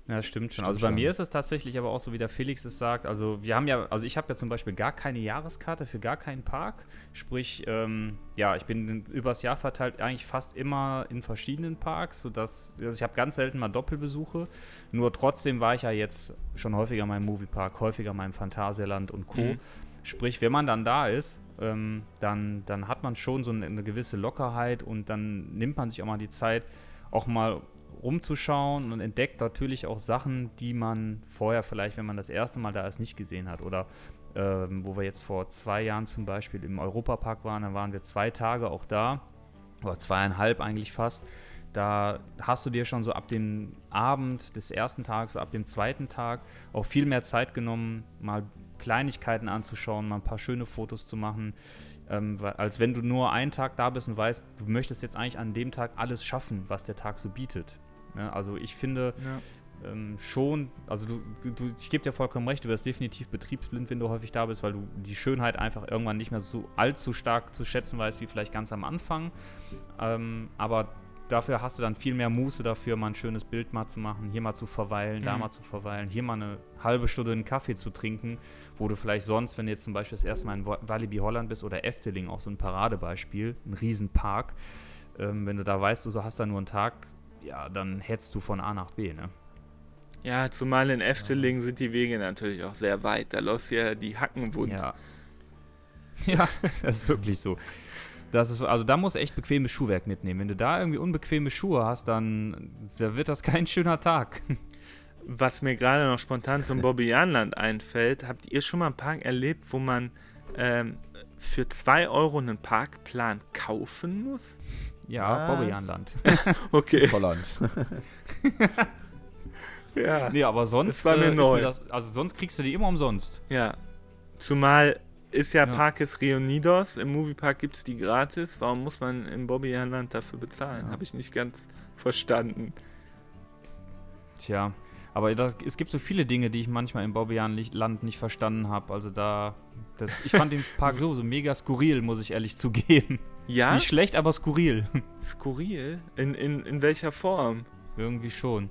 Ja, das stimmt schon. Stimmt also bei schon. mir ist es tatsächlich aber auch so, wie der Felix es sagt. Also wir haben ja, also ich habe ja zum Beispiel gar keine Jahreskarte für gar keinen Park. Sprich, ähm, ja, ich bin übers Jahr verteilt eigentlich fast immer in verschiedenen Parks, sodass, also ich habe ganz selten mal Doppelbesuche. Nur trotzdem war ich ja jetzt schon häufiger in meinem Moviepark, häufiger in meinem Phantasialand und Co. Mhm. Sprich, wenn man dann da ist, ähm, dann, dann hat man schon so eine, eine gewisse Lockerheit und dann nimmt man sich auch mal die Zeit, auch mal rumzuschauen und entdeckt natürlich auch Sachen, die man vorher vielleicht, wenn man das erste Mal da ist, nicht gesehen hat. Oder ähm, wo wir jetzt vor zwei Jahren zum Beispiel im Europapark waren, da waren wir zwei Tage auch da, oder zweieinhalb eigentlich fast. Da hast du dir schon so ab dem Abend des ersten Tages, ab dem zweiten Tag auch viel mehr Zeit genommen, mal Kleinigkeiten anzuschauen, mal ein paar schöne Fotos zu machen, ähm, als wenn du nur einen Tag da bist und weißt, du möchtest jetzt eigentlich an dem Tag alles schaffen, was der Tag so bietet. Ja, also ich finde ähm, schon, also du, du, du ich gebe dir vollkommen recht, du wirst definitiv betriebsblind, wenn du häufig da bist, weil du die Schönheit einfach irgendwann nicht mehr so allzu stark zu schätzen weißt, wie vielleicht ganz am Anfang. Ähm, aber dafür hast du dann viel mehr Muße dafür, mal ein schönes Bild mal zu machen, hier mal zu verweilen, da Mhm. mal zu verweilen, hier mal eine halbe Stunde einen Kaffee zu trinken, wo du vielleicht sonst, wenn du jetzt zum Beispiel das erste Mal in Wa- Walibi Holland bist oder Efteling, auch so ein Paradebeispiel, ein Riesenpark, ähm, wenn du da weißt, du hast da nur einen Tag, ja, dann hetzt du von A nach B, ne? Ja, zumal in Efteling sind die Wege natürlich auch sehr weit. Da läufst du ja die Hacken wund. Ja. [laughs] Ja, das ist wirklich so. Das ist, also da musst du echt bequemes Schuhwerk mitnehmen. Wenn du da irgendwie unbequeme Schuhe hast, dann da wird das kein schöner Tag. Was mir gerade noch spontan zum Bobbejaanland einfällt, habt ihr schon mal einen Park erlebt, wo man ähm, für 2 Euro einen Parkplan kaufen muss? Ja, Was? Bobbejaanland. [laughs] Okay. Holland. [laughs] Ja. Nee, aber sonst Das war mir äh, ist neu. das, also sonst kriegst du die immer umsonst. ja. Zumal ist ja, Ja. Parkes Reunidos, im Moviepark gibt es die gratis. Warum muss man im Bobbejaanland dafür bezahlen? Ja. Habe ich nicht ganz verstanden. Tja, aber das, es gibt so viele Dinge, die ich manchmal im Bobbejaanland nicht verstanden habe. Also da, das, ich fand den Park so, so mega skurril, muss ich ehrlich zugeben. Ja? Nicht schlecht, aber skurril. Skurril? In, in, in welcher Form? Irgendwie schon.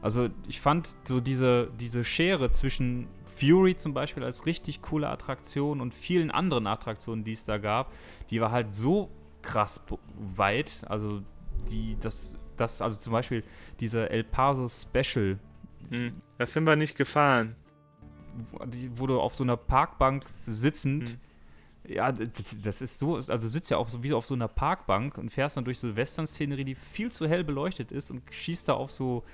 Also ich fand so diese, diese Schere zwischen Fury zum Beispiel als richtig coole Attraktion und vielen anderen Attraktionen, die es da gab, die war halt so krass weit. Also die, das, das, also zum Beispiel diese El Paso Special, Hm. Das sind wir nicht gefahren. wo- du auf so einer Parkbank sitzend, Hm. ja, das ist so, also du sitzt ja auf so, wie auf so einer Parkbank und fährst dann durch so Western-Szenerie, die viel zu hell beleuchtet ist und schießt da auf so,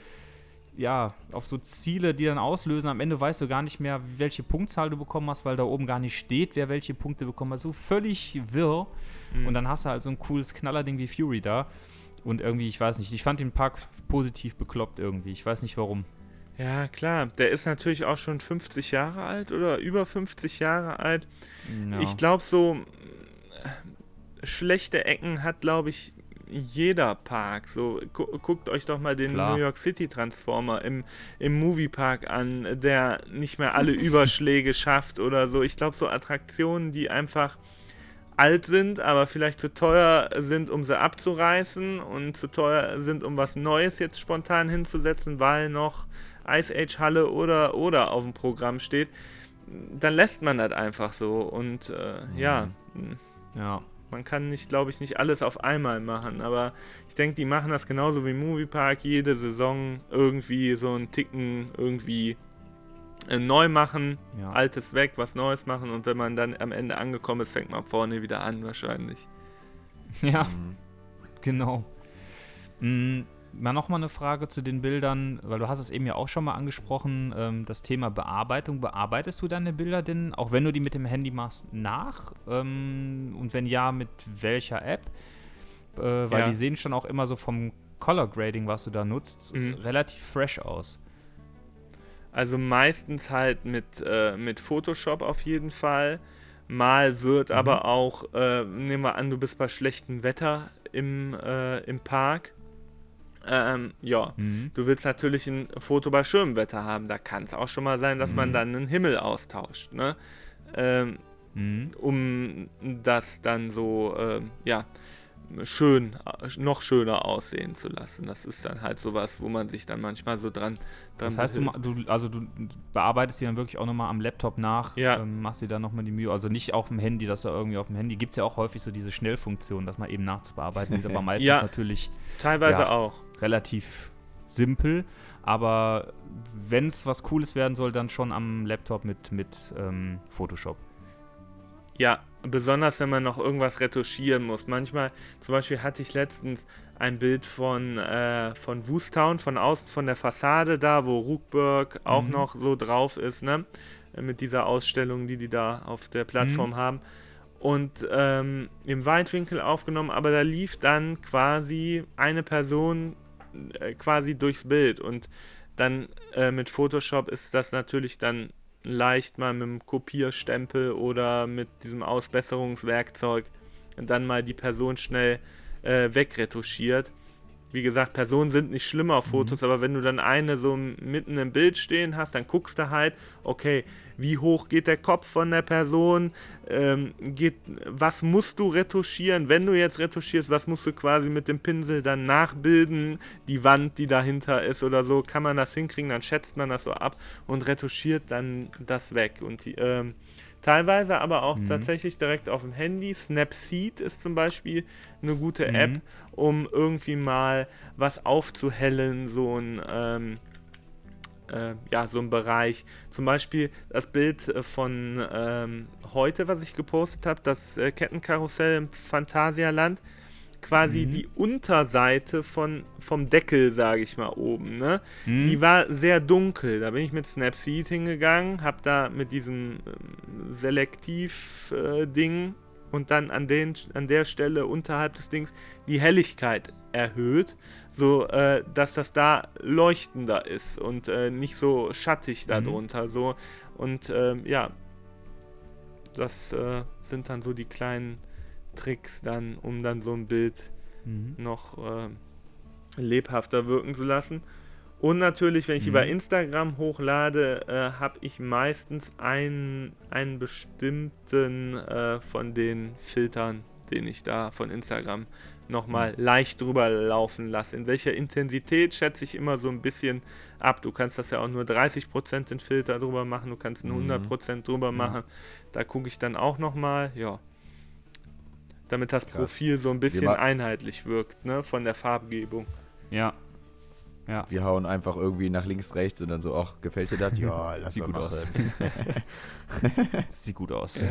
ja, auf so Ziele, die dann auslösen. Am Ende weißt du gar nicht mehr, welche Punktzahl du bekommen hast, weil da oben gar nicht steht, wer welche Punkte bekommen hat. So völlig wirr. Hm. Und dann hast du halt so ein cooles Knallerding wie Fury da. Und irgendwie, ich weiß nicht, ich fand den Park positiv bekloppt irgendwie. Ich weiß nicht warum. Ja, klar. Der ist natürlich auch schon 50 Jahre alt oder über 50 Jahre alt. Ja. Ich glaube, so äh, schlechte Ecken hat, glaube ich, jeder Park. So, gu guckt euch doch mal den Klar. New York City Transformer im, im Moviepark an, der nicht mehr alle Überschläge [laughs] schafft oder so. Ich glaube, so Attraktionen, die einfach alt sind, aber vielleicht zu teuer sind, um sie abzureißen und zu teuer sind, um was Neues jetzt spontan hinzusetzen, weil noch Ice Age Halle oder oder auf dem Programm steht, dann lässt man das einfach so und äh, ja, ja. Man kann nicht, glaube ich, nicht alles auf einmal machen, aber ich denke, die machen das genauso wie Moviepark, jede Saison irgendwie so einen Ticken irgendwie äh, neu machen, Ja. altes weg, was Neues machen und wenn man dann am Ende angekommen ist, fängt man vorne wieder an wahrscheinlich. Ja, Mhm. genau. Mm, mal nochmal eine Frage zu den Bildern, weil du hast es eben ja auch schon mal angesprochen, ähm, das Thema Bearbeitung. Bearbeitest du deine Bilder denn, auch wenn du die mit dem Handy machst, nach? Ähm, und wenn ja, mit welcher App? Äh, weil Ja. die sehen schon auch immer so vom Color Grading, was du da nutzt, Mhm. relativ fresh aus. Also meistens halt mit, äh, mit Photoshop auf jeden Fall. Mal wird Mhm. aber auch, äh, nehmen wir an, du bist bei schlechtem Wetter im, äh, im Park. Ähm, ja, Mhm. du willst natürlich ein Foto bei schönem Wetter haben. Da kann es auch schon mal sein, dass man Mhm. dann einen Himmel austauscht, ne? Ähm, Mhm. um das dann so, ähm, ja, schön, äh, noch schöner aussehen zu lassen. Das ist dann halt sowas, wo man sich dann manchmal so dran, dran Das heißt, du, behilft. du, also du bearbeitest die dann wirklich auch nochmal am Laptop nach, Ja. ähm, machst dir dann nochmal die Mühe, also nicht auf dem Handy, dass er irgendwie auf dem Handy, gibt es ja auch häufig so diese Schnellfunktion, dass man eben nachzubearbeiten ist, aber [laughs] meistens Ja. natürlich Teilweise ja. auch. Relativ simpel, aber wenn es was Cooles werden soll, dann schon am Laptop mit, mit ähm, Photoshop. Ja, besonders wenn man noch irgendwas retuschieren muss. Manchmal, zum Beispiel hatte ich letztens ein Bild von, äh, von Woostown, von außen, von der Fassade da, wo Ruckberg auch Mhm. noch so drauf ist, ne? Äh, Mit dieser Ausstellung, die die da auf der Plattform Mhm. haben. Und ähm, im Weitwinkel aufgenommen, aber da lief dann quasi eine Person äh, quasi durchs Bild. Und dann äh, mit Photoshop ist das natürlich dann leicht mal mit dem Kopierstempel oder mit diesem Ausbesserungswerkzeug dann mal die Person schnell äh, wegretuschiert. Wie gesagt, Personen sind nicht schlimm auf Fotos, aber wenn du dann eine so mitten im Bild stehen hast, dann guckst du halt, okay, wie hoch geht der Kopf von der Person, ähm, geht, was musst du retuschieren, wenn du jetzt retuschierst, was musst du quasi mit dem Pinsel dann nachbilden, die Wand, die dahinter ist oder so, kann man das hinkriegen, dann schätzt man das so ab und retuschiert dann das weg. Und die, ähm, teilweise aber auch Mhm. tatsächlich direkt auf dem Handy. Snapseed ist zum Beispiel eine gute Mhm. App, um irgendwie mal was aufzuhellen, so ein ähm, äh, ja, so ein Bereich. Zum Beispiel das Bild äh, von ähm, heute, was ich gepostet habe, das äh, Kettenkarussell im Phantasialand. Quasi Mhm. die Unterseite von, vom Deckel, sage ich mal, oben. Ne? Hm? Die war sehr dunkel. Da bin ich mit Snapseed hingegangen, habe da mit diesem ähm, Selektiv-Ding und dann an, den, an der Stelle unterhalb des Dings die Helligkeit erhöht, so äh, dass das da leuchtender ist und äh, nicht so schattig darunter. So. Und ähm, ja, das äh, sind dann so die kleinen Tricks dann, um dann so ein Bild Mhm. noch äh, lebhafter wirken zu lassen. Und natürlich, wenn ich Mhm. über Instagram hochlade, äh, habe ich meistens einen, einen bestimmten äh, von den Filtern, den ich da von Instagram nochmal leicht drüber laufen lasse. In welcher Intensität schätze ich immer so ein bisschen ab. Du kannst das ja auch nur 30% den Filter drüber machen, du kannst einen Mhm. 100% drüber machen. Da gucke ich dann auch nochmal, ja. Damit das Krass. Profil so ein bisschen einheitlich wirkt, ne, von der Farbgebung. Ja. Ja. Wir hauen einfach irgendwie nach links, rechts und dann so, ach, gefällt dir das? [laughs] Ja, lass Sieht mal gut aus. machen. [laughs] Sieht gut aus.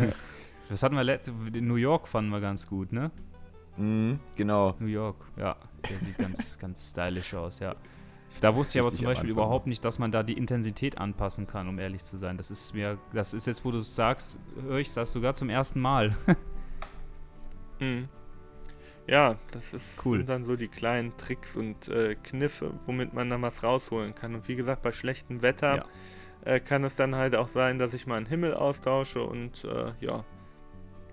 Das hatten wir letzt, in New York fanden wir ganz gut, ne? Mhm, genau. New York, ja. Der sieht ganz, [laughs] ganz stylisch aus, ja. Da wusste ich aber zum Beispiel überhaupt nicht, dass man da die Intensität anpassen kann, um ehrlich zu sein. Das ist mir, das ist jetzt, wo du es sagst, höre ich das sogar zum ersten Mal. Mhm. Ja, das ist Cool. sind dann so die kleinen Tricks und äh, Kniffe, womit man dann was rausholen kann. Und wie gesagt, bei schlechtem Wetter Ja. äh, kann es dann halt auch sein, dass ich mal einen Himmel austausche und äh, ja,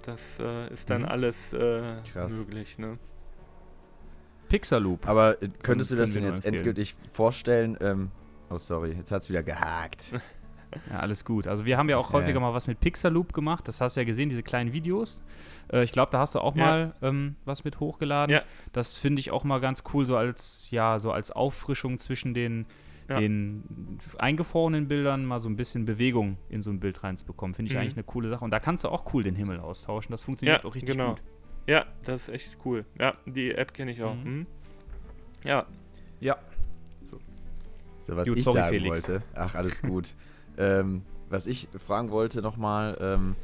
das äh, ist dann Mhm. alles äh, Krass. möglich, ne? Pixaloop. Aber äh, könntest du das denn jetzt empfehlen. endgültig vorstellen? Ähm, oh, sorry, jetzt hat es wieder gehakt. [laughs] Ja, alles gut. Also wir haben ja auch häufiger ja. mal was mit Pixaloop gemacht. Das hast du ja gesehen, diese kleinen Videos. Äh, ich glaube, da hast du auch Ja. mal ähm, was mit hochgeladen. Ja. Das finde ich auch mal ganz cool, so als, ja, so als Auffrischung zwischen den, Ja. den eingefrorenen Bildern mal so ein bisschen Bewegung in so ein Bild reinzubekommen. Finde ich Mhm. eigentlich eine coole Sache. Und da kannst du auch cool den Himmel austauschen. Das funktioniert Ja, auch richtig genau. gut. Ja, das ist echt cool. Ja, die App kenne ich auch. Mhm. Mhm. Ja, Ja. So, was Gut, ich sorry, sagen Felix. wollte. Ach, alles gut. [laughs] ähm, was ich fragen wollte nochmal, ähm,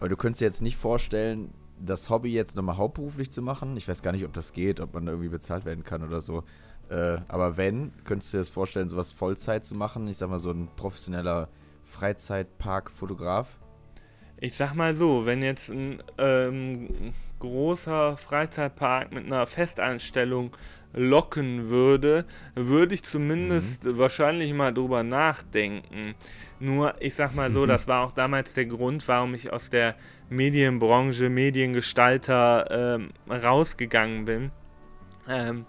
weil du könntest dir jetzt nicht vorstellen, das Hobby jetzt nochmal hauptberuflich zu machen. Ich weiß gar nicht, ob das geht, ob man irgendwie bezahlt werden kann oder so. Äh, aber wenn, könntest du dir das vorstellen, sowas Vollzeit zu machen? Ich sag mal, so ein professioneller Freizeitpark-Fotograf? Ich sag mal so, wenn jetzt ein ähm, großer Freizeitpark mit einer Festanstellung locken würde, würde ich zumindest Mhm. wahrscheinlich mal drüber nachdenken. Nur, ich sag mal so, das war auch damals der Grund, warum ich aus der Medienbranche, Mediengestalter ähm, rausgegangen bin. Ähm,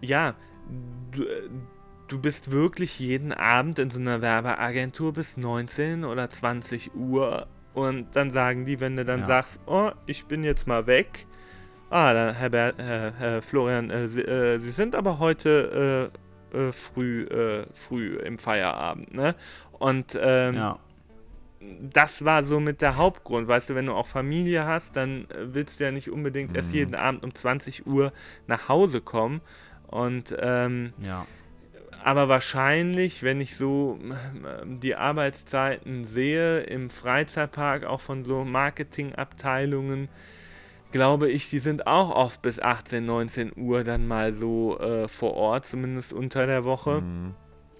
ja, du, du bist wirklich jeden Abend in so einer Werbeagentur bis 19 oder 20 Uhr und dann sagen die, wenn du dann Ja. sagst, oh, ich bin jetzt mal weg, ah, dann, Herr, Ber äh, Herr Florian, äh, Sie, äh, Sie sind aber heute äh, äh, früh, äh, früh im Feierabend, ne? Und ähm, Ja. das war so mit der Hauptgrund. Weißt du, wenn du auch Familie hast, dann äh, willst du ja nicht unbedingt erst Mhm. jeden Abend um 20 Uhr nach Hause kommen. Und ähm, Ja. aber wahrscheinlich, wenn ich so ähm, die Arbeitszeiten sehe im Freizeitpark, auch von so Marketingabteilungen, glaube ich, die sind auch oft bis 18, 19 Uhr dann mal so äh, vor Ort, zumindest unter der Woche. Mhm.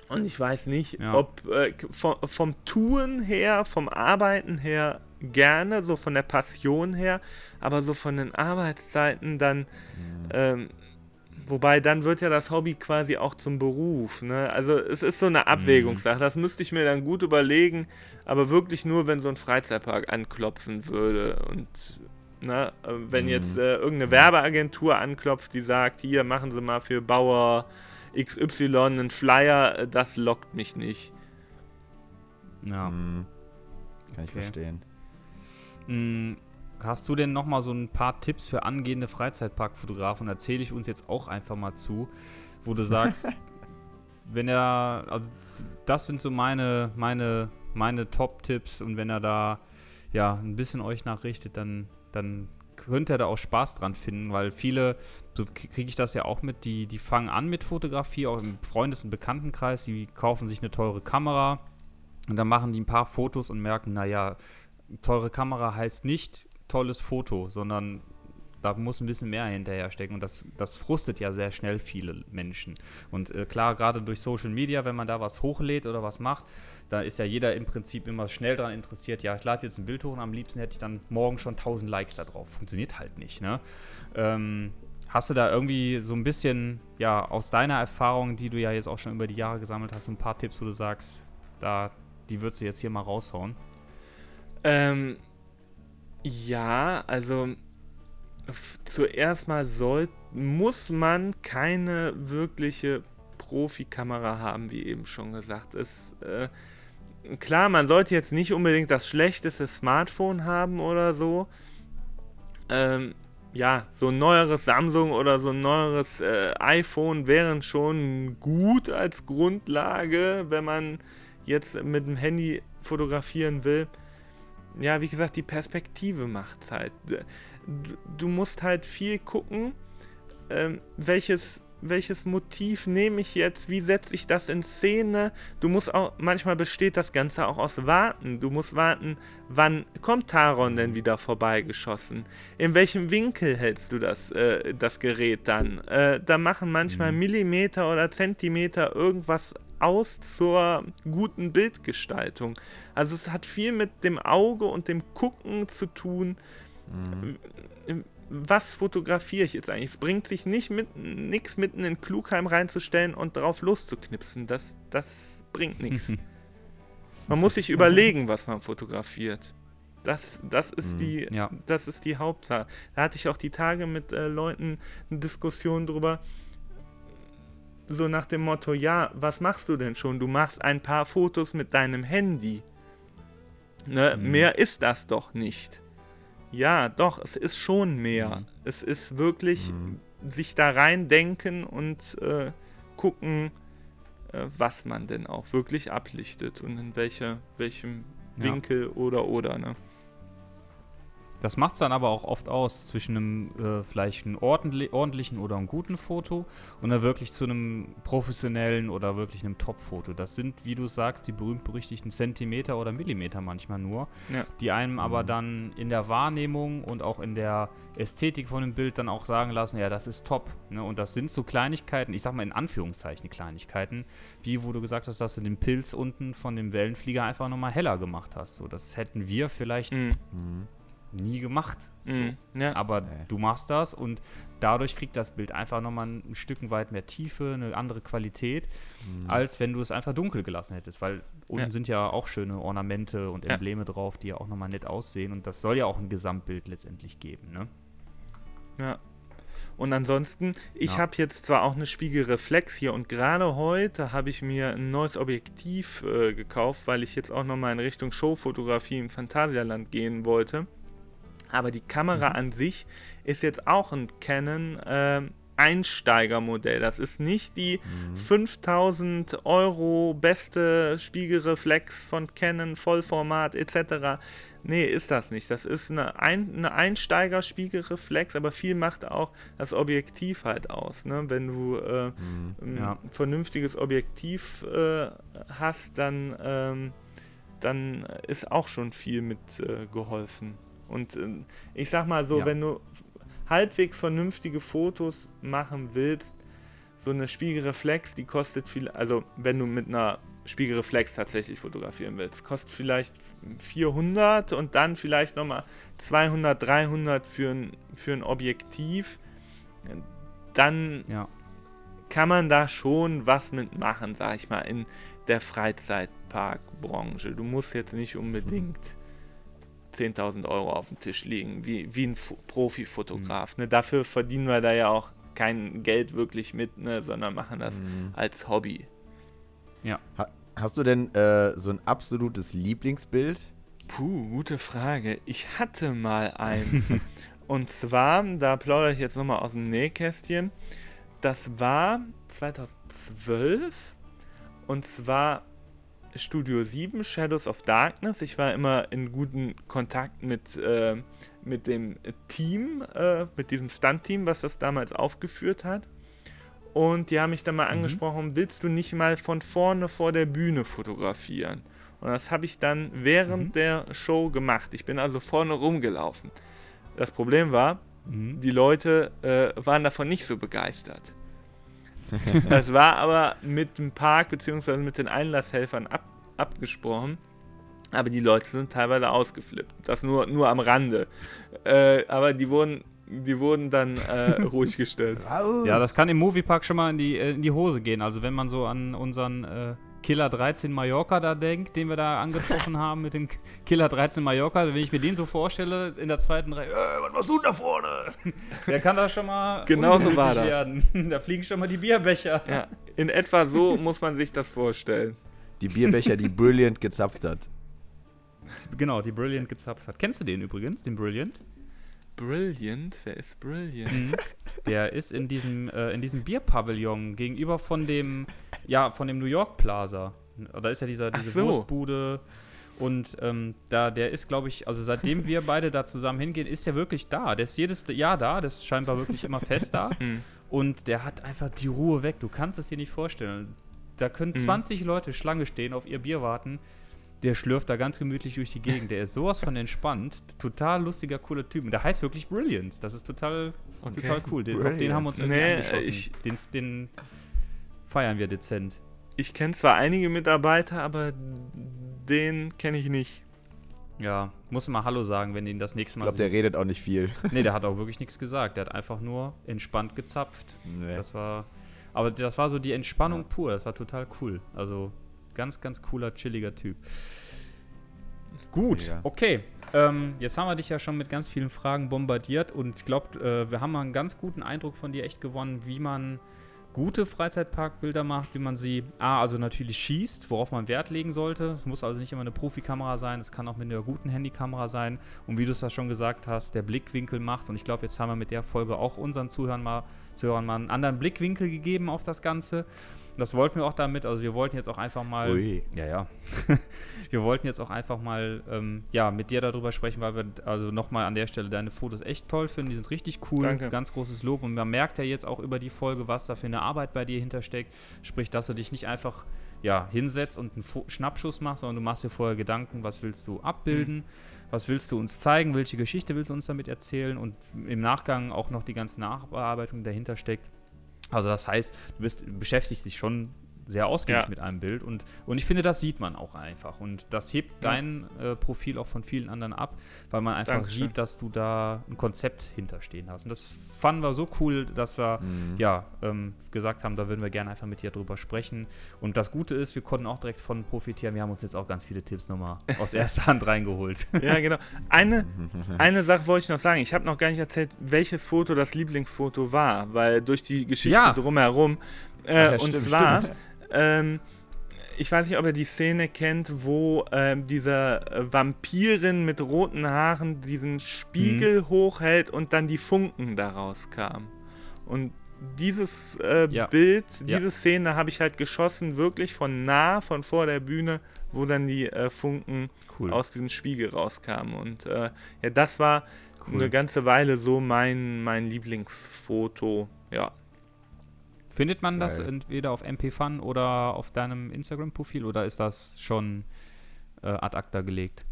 Und ich weiß nicht, Ja. ob äh, vom, vom Tun her, vom Arbeiten her gerne, so von der Passion her, aber so von den Arbeitszeiten dann, Mhm. ähm, wobei dann wird ja das Hobby quasi auch zum Beruf. Ne? Also es ist so eine Abwägungssache. Das müsste ich mir dann gut überlegen, aber wirklich nur, wenn so ein Freizeitpark anklopfen würde und ne, äh, wenn Mhm. jetzt äh, irgendeine Werbeagentur anklopft, die sagt, hier machen Sie mal für Bauer XY einen Flyer, äh, das lockt mich nicht. Ja. Mhm. Kann ich Okay. verstehen. Mm, Hast du denn noch mal so ein paar Tipps für angehende Freizeitparkfotografen? Erzähle ich uns jetzt auch einfach mal zu, wo du sagst, [laughs] wenn er, also das sind so meine, meine, meine Top-Tipps und wenn er da ja ein bisschen euch nachrichtet, dann, dann könnte er da auch Spaß dran finden, weil viele, so kriege ich das ja auch mit, die, die fangen an mit Fotografie, auch im Freundes- und Bekanntenkreis, die kaufen sich eine teure Kamera und dann machen die ein paar Fotos und merken, naja, teure Kamera heißt nicht tolles Foto, sondern da muss ein bisschen mehr hinterher stecken und das, das frustet ja sehr schnell viele Menschen. Und äh, klar, gerade durch Social Media, wenn man da was hochlädt oder was macht, da ist ja jeder im Prinzip immer schnell daran interessiert, ja, ich lade jetzt ein Bild hoch und am liebsten hätte ich dann morgen schon 1000 Likes da drauf. Funktioniert halt nicht, ne? Ähm, hast du da irgendwie so ein bisschen, ja, aus deiner Erfahrung, die du ja jetzt auch schon über die Jahre gesammelt hast, so ein paar Tipps, wo du sagst, da, die würdest du jetzt hier mal raushauen? Ähm, ja, also zuerst mal soll, muss man keine wirkliche Profikamera haben, wie eben schon gesagt. Es, äh, klar, man sollte jetzt nicht unbedingt das schlechteste Smartphone haben oder so. Ähm, ja, so ein neueres Samsung oder so ein neueres äh, iPhone wären schon gut als Grundlage, wenn man jetzt mit dem Handy fotografieren will ja, wie gesagt, die Perspektive macht halt. Du, du musst halt viel gucken, ähm, welches, welches Motiv nehme ich jetzt, wie setze ich das in Szene. Du musst auch, manchmal besteht das Ganze auch aus Warten. Du musst warten, wann kommt Taron denn wieder vorbeigeschossen? In welchem Winkel hältst du das, äh, das Gerät dann? Äh, da machen manchmal Mhm. Millimeter oder Zentimeter irgendwas aus zur guten Bildgestaltung. Also es hat viel mit dem Auge und dem Gucken zu tun. Mhm. Was fotografiere ich jetzt eigentlich? Es bringt sich nicht mit nichts mitten in Klugheim reinzustellen und drauf loszuknipsen. Das, das bringt nichts. [laughs] Man muss sich überlegen, was man fotografiert. Das, das, ist Mhm. die, Ja. das ist die Hauptsache. Da hatte ich auch die Tage mit äh, Leuten eine Diskussion drüber. So nach dem Motto, ja, was machst du denn schon? Du machst ein paar Fotos mit deinem Handy. Ne, Mhm. Mehr ist das doch nicht. Ja, doch, es ist schon mehr. Mhm. Es ist wirklich Mhm. sich da reindenken und äh, gucken, äh, was man denn auch wirklich ablichtet und in welcher, welchem Ja. Winkel oder oder, ne? Das macht es dann aber auch oft aus zwischen einem äh, vielleicht einem ordentlich, ordentlichen oder einem guten Foto und dann wirklich zu einem professionellen oder wirklich einem Top-Foto. Das sind, wie du sagst, die berühmt-berüchtigten Zentimeter oder Millimeter manchmal nur, Ja. die einem aber dann in der Wahrnehmung und auch in der Ästhetik von dem Bild dann auch sagen lassen, ja, das ist top. Ne? Und das sind so Kleinigkeiten, ich sag mal in Anführungszeichen Kleinigkeiten, wie wo du gesagt hast, dass du den Pilz unten von dem Wellenflieger einfach nochmal heller gemacht hast. So, das hätten wir vielleicht Mhm. Nie gemacht. So. Mhm. Ja. Aber du machst das und dadurch kriegt das Bild einfach nochmal ein Stück weit mehr Tiefe, eine andere Qualität, als wenn du es einfach dunkel gelassen hättest. Weil unten Ja. sind ja auch schöne Ornamente und Ja. Embleme drauf, die ja auch nochmal nett aussehen. Und das soll ja auch ein Gesamtbild letztendlich geben. Ne? Ja. Und ansonsten, ich Ja. habe jetzt zwar auch eine Spiegelreflex hier und gerade heute habe ich mir ein neues Objektiv äh, gekauft, weil ich jetzt auch nochmal in Richtung Showfotografie im Phantasialand gehen wollte. Aber die Kamera Mhm. an sich ist jetzt auch ein Canon ähm, Einsteigermodell. Das ist nicht die Mhm. 5000 Euro beste Spiegelreflex von Canon, Vollformat etc. Nee, ist das nicht. Das ist eine, Ein eine Einsteiger-Spiegelreflex, aber viel macht auch das Objektiv halt aus. Ne? Wenn du äh, Mhm. ein Ja. vernünftiges Objektiv äh, hast, dann, ähm, dann ist auch schon viel mit äh, geholfen. Und äh, ich sag mal so, Ja. wenn du halbwegs vernünftige Fotos machen willst, so eine Spiegelreflex, die kostet viel, also wenn du mit einer Spiegelreflex tatsächlich fotografieren willst, kostet vielleicht 400 und dann vielleicht nochmal 200, 300 für ein, für ein Objektiv. Dann Ja. kann man da schon was mitmachen, sag ich mal, in der Freizeitparkbranche. Du musst jetzt nicht unbedingt 10.000 Euro auf dem Tisch liegen, wie, wie ein Fo- Profifotograf. Ne? Dafür verdienen wir da ja auch kein Geld wirklich mit, ne? sondern machen das Mhm. als Hobby. Ha hast du denn äh, so ein absolutes Lieblingsbild? Puh, gute Frage. Ich hatte mal [laughs] eins. Und zwar, da plaudere ich jetzt nochmal aus dem Nähkästchen. Das war 2012. Und zwar Studio 7, Shadows of Darkness. Ich war immer in guten Kontakt mit, äh, mit dem Team, äh, mit diesem Stunt-Team, was das damals aufgeführt hat. Und die haben mich dann mal angesprochen, willst du nicht mal von vorne vor der Bühne fotografieren? Und das habe ich dann während der Show gemacht. Ich bin also vorne rumgelaufen. Das Problem war, Mhm. die Leute äh, waren davon nicht so begeistert. [laughs] das war aber mit dem Park bzw. mit den Einlasshelfern ab, abgesprochen. Aber die Leute sind teilweise ausgeflippt. Das nur, nur am Rande. Äh, aber die wurden, die wurden dann äh, [laughs] ruhig gestellt. Ja, das kann im Moviepark schon mal in die, äh, in die Hose gehen. Also wenn man so an unseren äh, Killer 13 Mallorca da denkt, den wir da angetroffen [laughs] haben mit dem Killer 13 Mallorca, wenn ich mir den so vorstelle, in der zweiten Reihe, äh, was machst du da vorne? [laughs] Der kann da schon mal Genau so war das. werden. [laughs] Da fliegen schon mal die Bierbecher. Ja, in etwa so muss man sich das vorstellen. Die Bierbecher, die Brilliant gezapft hat. Genau, die Brilliant gezapft hat. Kennst du den übrigens, den Brilliant? Brilliant? Wer ist Brilliant? Mhm. Der ist in diesem, äh, in diesem Bierpavillon gegenüber von dem, ja, von dem New York Plaza. Da ist ja dieser, diese so. Wurstbude. Und ähm, da, der ist, glaube ich, also seitdem wir beide da zusammen hingehen, ist der wirklich da. Der ist jedes Jahr da, der ist scheinbar wirklich immer fest da. Mhm. [laughs] Und der hat einfach die Ruhe weg. Du kannst es dir nicht vorstellen. Da können Mhm. 20 Leute Schlange stehen, auf ihr Bier warten. Der schlürft da ganz gemütlich durch die Gegend. Der ist sowas von entspannt. Total lustiger, cooler Typ. Und der heißt wirklich Brilliance. Das ist total, Okay. total cool. Den, auf den haben wir uns irgendwie Nee, angeschossen. ich- den, den feiern wir dezent. Ich kenne zwar einige Mitarbeiter, aber den kenne ich nicht. Ja, muss mal Hallo sagen, wenn ihn das nächste Ich Mal glaube, der redet auch nicht viel. [laughs] Nee, der hat auch wirklich nichts gesagt. Der hat einfach nur entspannt gezapft. Nee. Das war. Aber das war so die Entspannung pur. Das war total cool. Also ganz, ganz cooler, chilliger Typ. Gut, okay. Ähm, jetzt haben wir dich ja schon mit ganz vielen Fragen bombardiert und ich glaube, äh, wir haben mal einen ganz guten Eindruck von dir echt gewonnen, wie man gute Freizeitparkbilder macht, wie man sie, A, also natürlich schießt, worauf man Wert legen sollte. Es muss also nicht immer eine Profikamera sein, es kann auch mit einer guten Handykamera sein. Und wie du es ja schon gesagt hast, der Blickwinkel macht. Und ich glaube, jetzt haben wir mit der Folge auch unseren Zuhörern mal, Zuhörern mal einen anderen Blickwinkel gegeben auf das Ganze. Und das wollten wir auch damit. Also wir wollten jetzt auch einfach mal. Ui. Ja, ja. [laughs] wir wollten jetzt auch einfach mal ähm, ja, mit dir darüber sprechen, weil wir also nochmal an der Stelle deine Fotos echt toll finden. Die sind richtig cool. Danke. Ganz großes Lob. Und man merkt ja jetzt auch über die Folge, was da für eine Arbeit bei dir hintersteckt. Sprich, dass du dich nicht einfach ja, hinsetzt und einen Fo Schnappschuss machst, sondern du machst dir vorher Gedanken, was willst du abbilden, was willst du uns zeigen, welche Geschichte willst du uns damit erzählen und im Nachgang auch noch die ganze Nachbearbeitung dahinter steckt. Also das heißt, du bist, beschäftigst dich schon sehr ausgiebig Ja. mit einem Bild. Und, und ich finde, das sieht man auch einfach. Und das hebt Ja. dein äh, Profil auch von vielen anderen ab, weil man einfach Dankeschön. sieht, dass du da ein Konzept hinterstehen hast. Und das fanden wir so cool, dass wir Mhm. ja, ähm, gesagt haben, da würden wir gerne einfach mit dir drüber sprechen. Und das Gute ist, wir konnten auch direkt von profitieren. Wir haben uns jetzt auch ganz viele Tipps nochmal [laughs] aus erster Hand reingeholt. Ja, genau. Eine, [laughs] eine Sache wollte ich noch sagen. Ich habe noch gar nicht erzählt, welches Foto das Lieblingsfoto war, weil durch die Geschichte Ja. drumherum. Äh, ja, und stimmt, zwar, stimmt. Ähm, ich weiß nicht, ob ihr die Szene kennt, wo ähm, äh, Vampirin mit roten Haaren diesen Spiegel Mhm. hochhält und dann die Funken daraus kamen. Und dieses äh, Ja. Bild, Ja. diese Szene habe ich halt geschossen, wirklich von nah, von vor der Bühne, wo dann die äh, Funken Cool. aus diesem Spiegel rauskamen. Und äh, ja, das war Cool. eine ganze Weile so mein, mein Lieblingsfoto. Ja. Findet man das entweder auf MP-Fun oder auf deinem Instagram-Profil oder ist das schon äh, ad acta gelegt?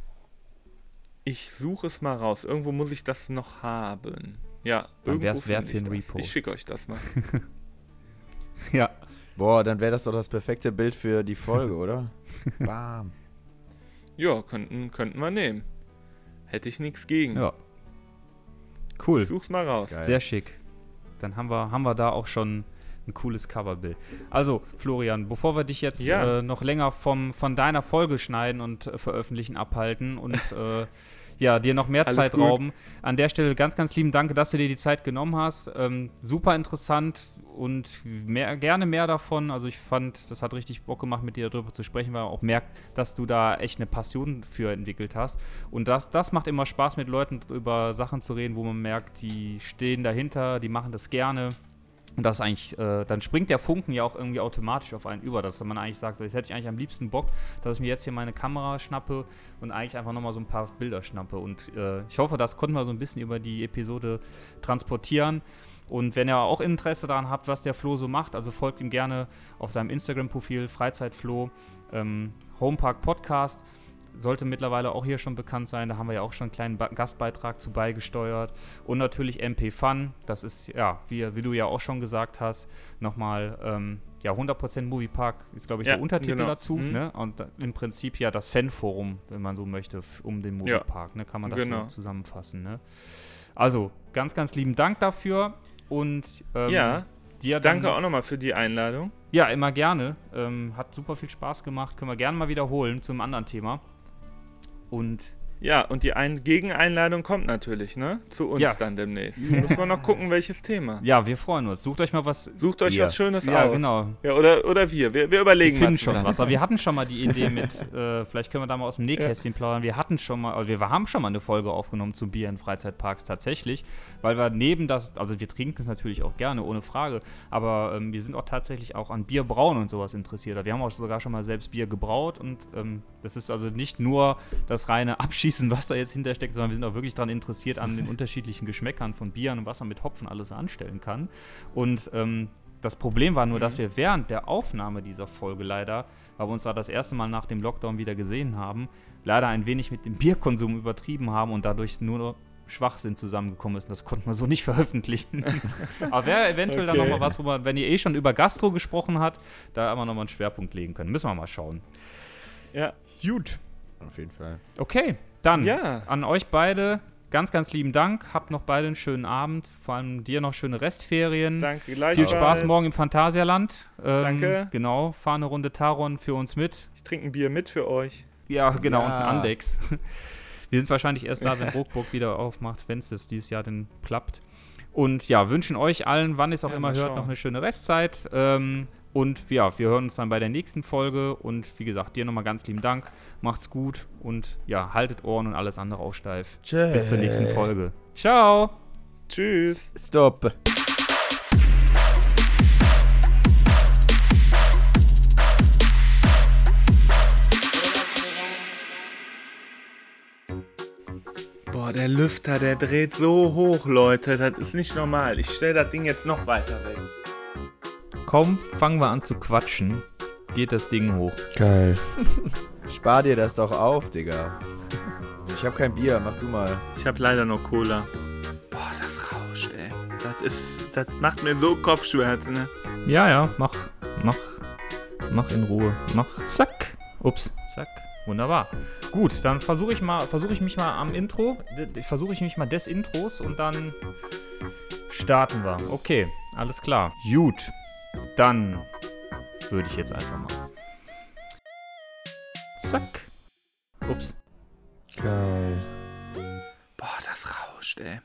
Ich suche es mal raus. Irgendwo muss ich das noch haben. Ja, Dann irgendwo wär's wert für ich einen das. Ich Repost. schicke euch das mal. [laughs] Ja. Boah, dann wäre das doch das perfekte Bild für die Folge, oder? [laughs] Bam. ja, könnten, könnten wir nehmen. Hätte ich nichts gegen. Ja. Cool. Ich such's mal raus. Geil. Sehr schick. Dann haben wir, haben wir da auch schon ein cooles Coverbild. Also, Florian, bevor wir dich jetzt Ja. äh, noch länger vom, von deiner Folge schneiden und äh, veröffentlichen abhalten und [laughs] äh, ja, dir noch mehr Alles Zeit gut. rauben, an der Stelle ganz, ganz lieben Dank, dass du dir die Zeit genommen hast. Ähm, super interessant und mehr, gerne mehr davon. Also ich fand, das hat richtig Bock gemacht, mit dir darüber zu sprechen, weil man auch merkt, dass du da echt eine Passion für entwickelt hast. Und das, das macht immer Spaß, mit Leuten über Sachen zu reden, wo man merkt, die stehen dahinter, die machen das gerne. Und das ist eigentlich, äh, dann springt der Funken ja auch irgendwie automatisch auf einen über, dass man eigentlich sagt, so, jetzt hätte ich eigentlich am liebsten Bock, dass ich mir jetzt hier meine Kamera schnappe und eigentlich einfach nochmal so ein paar Bilder schnappe. Und äh, ich hoffe, das konnten wir so ein bisschen über die Episode transportieren. Und wenn ihr auch Interesse daran habt, was der Flo so macht, also folgt ihm gerne auf seinem Instagram-Profil Freizeitflo, ähm, Homepark Podcast. Sollte mittlerweile auch hier schon bekannt sein. Da haben wir ja auch schon einen kleinen ba Gastbeitrag zu beigesteuert. Und natürlich MP Fun. Das ist, ja, wie, wie du ja auch schon gesagt hast, nochmal, ähm, ja, 100% Moviepark ist, glaube ich, Ja, der Untertitel genau. dazu. Mhm. Ne? Und im Prinzip ja das Fanforum, wenn man so möchte, um den Ja, Moviepark. Ne? Kann man das genau. so zusammenfassen. Ne? Also, ganz, ganz lieben Dank dafür. Und ähm, Ja, dir danke noch- auch nochmal für die Einladung. ja, immer gerne. Ähm, hat super viel Spaß gemacht. Können wir gerne mal wiederholen zum anderen Thema. Und Ja, und die Ein Gegeneinladung kommt natürlich, ne? Zu uns Ja. dann demnächst. [laughs] Müssen wir noch gucken, welches Thema. ja, wir freuen uns. Sucht euch mal was. Sucht euch Ja. was Schönes Ja, aus. genau. Ja, oder, oder wir. wir. Wir überlegen Wir finden mal schon was. Aber wir hatten schon mal die [laughs] Idee mit, äh, vielleicht können wir da mal aus dem Nähkästchen plaudern. Wir hatten schon mal, also wir haben schon mal eine Folge aufgenommen zum Bier in Freizeitparks tatsächlich, weil wir neben das, also wir trinken es natürlich auch gerne, ohne Frage, aber ähm, wir sind auch tatsächlich auch an Bierbrauen und sowas interessiert. Wir haben auch sogar schon mal selbst Bier gebraut und ähm, das ist also nicht nur das reine Abschießen, was da jetzt hintersteckt, sondern wir sind auch wirklich daran interessiert an den unterschiedlichen Geschmäckern von Bieren und was man mit Hopfen alles anstellen kann. Und ähm, das Problem war nur, dass wir während der Aufnahme dieser Folge leider, weil wir uns da das erste Mal nach dem Lockdown wieder gesehen haben, leider ein wenig mit dem Bierkonsum übertrieben haben und dadurch nur noch Schwachsinn zusammengekommen ist. Und das konnten wir so nicht veröffentlichen. [laughs] Aber wäre eventuell dann Okay. nochmal was, wo man, wenn ihr eh schon über Gastro gesprochen habt, da immer nochmal einen Schwerpunkt legen können. Müssen wir mal schauen. Ja. Gut. Auf jeden Fall. Okay, dann Ja. an euch beide ganz, ganz lieben Dank. Habt noch beide einen schönen Abend. Vor allem dir noch schöne Restferien. Danke, Viel gleichfalls. Spaß morgen im Phantasialand. Ähm, Danke. Genau, fahr eine Runde Taron für uns mit. Ich trinke ein Bier mit für euch. Ja, genau, Ja. und ein Andex. [laughs] Wir sind wahrscheinlich erst da, wenn [laughs] Rockburg wieder aufmacht, wenn es das dieses Jahr denn klappt. Und ja, wünschen euch allen, wann ihr es auch Ja, immer hört, schauen. noch eine schöne Restzeit. Ähm, und ja, wir hören uns dann bei der nächsten Folge. Und wie gesagt, dir nochmal ganz lieben Dank. Macht's gut und ja, haltet Ohren und alles andere auf steif. Tschüss. Bis zur nächsten Folge. Ciao! Tschüss. Stopp. Boah, der Lüfter, der dreht so hoch, Leute. Das ist nicht normal. Ich stelle das Ding jetzt noch weiter weg. Kaum fangen wir an zu quatschen, geht das Ding hoch. Geil. [laughs] Spar dir das doch auf, Digga. Ich hab kein Bier, mach du mal. Ich hab leider nur Cola. Boah, das rauscht, ey. Das ist. Das macht mir so Kopfschmerzen, ne? Ja, ja, mach. Mach. Mach in Ruhe. Mach. Zack. Ups. Zack. Wunderbar. Gut, dann versuche ich mal, versuche ich mich mal am Intro, versuche ich mich mal des Intros und dann starten wir. Okay, alles klar. Gut. Dann würde ich jetzt einfach mal. Zack. Ups. Geil. Boah, das rauscht, ey.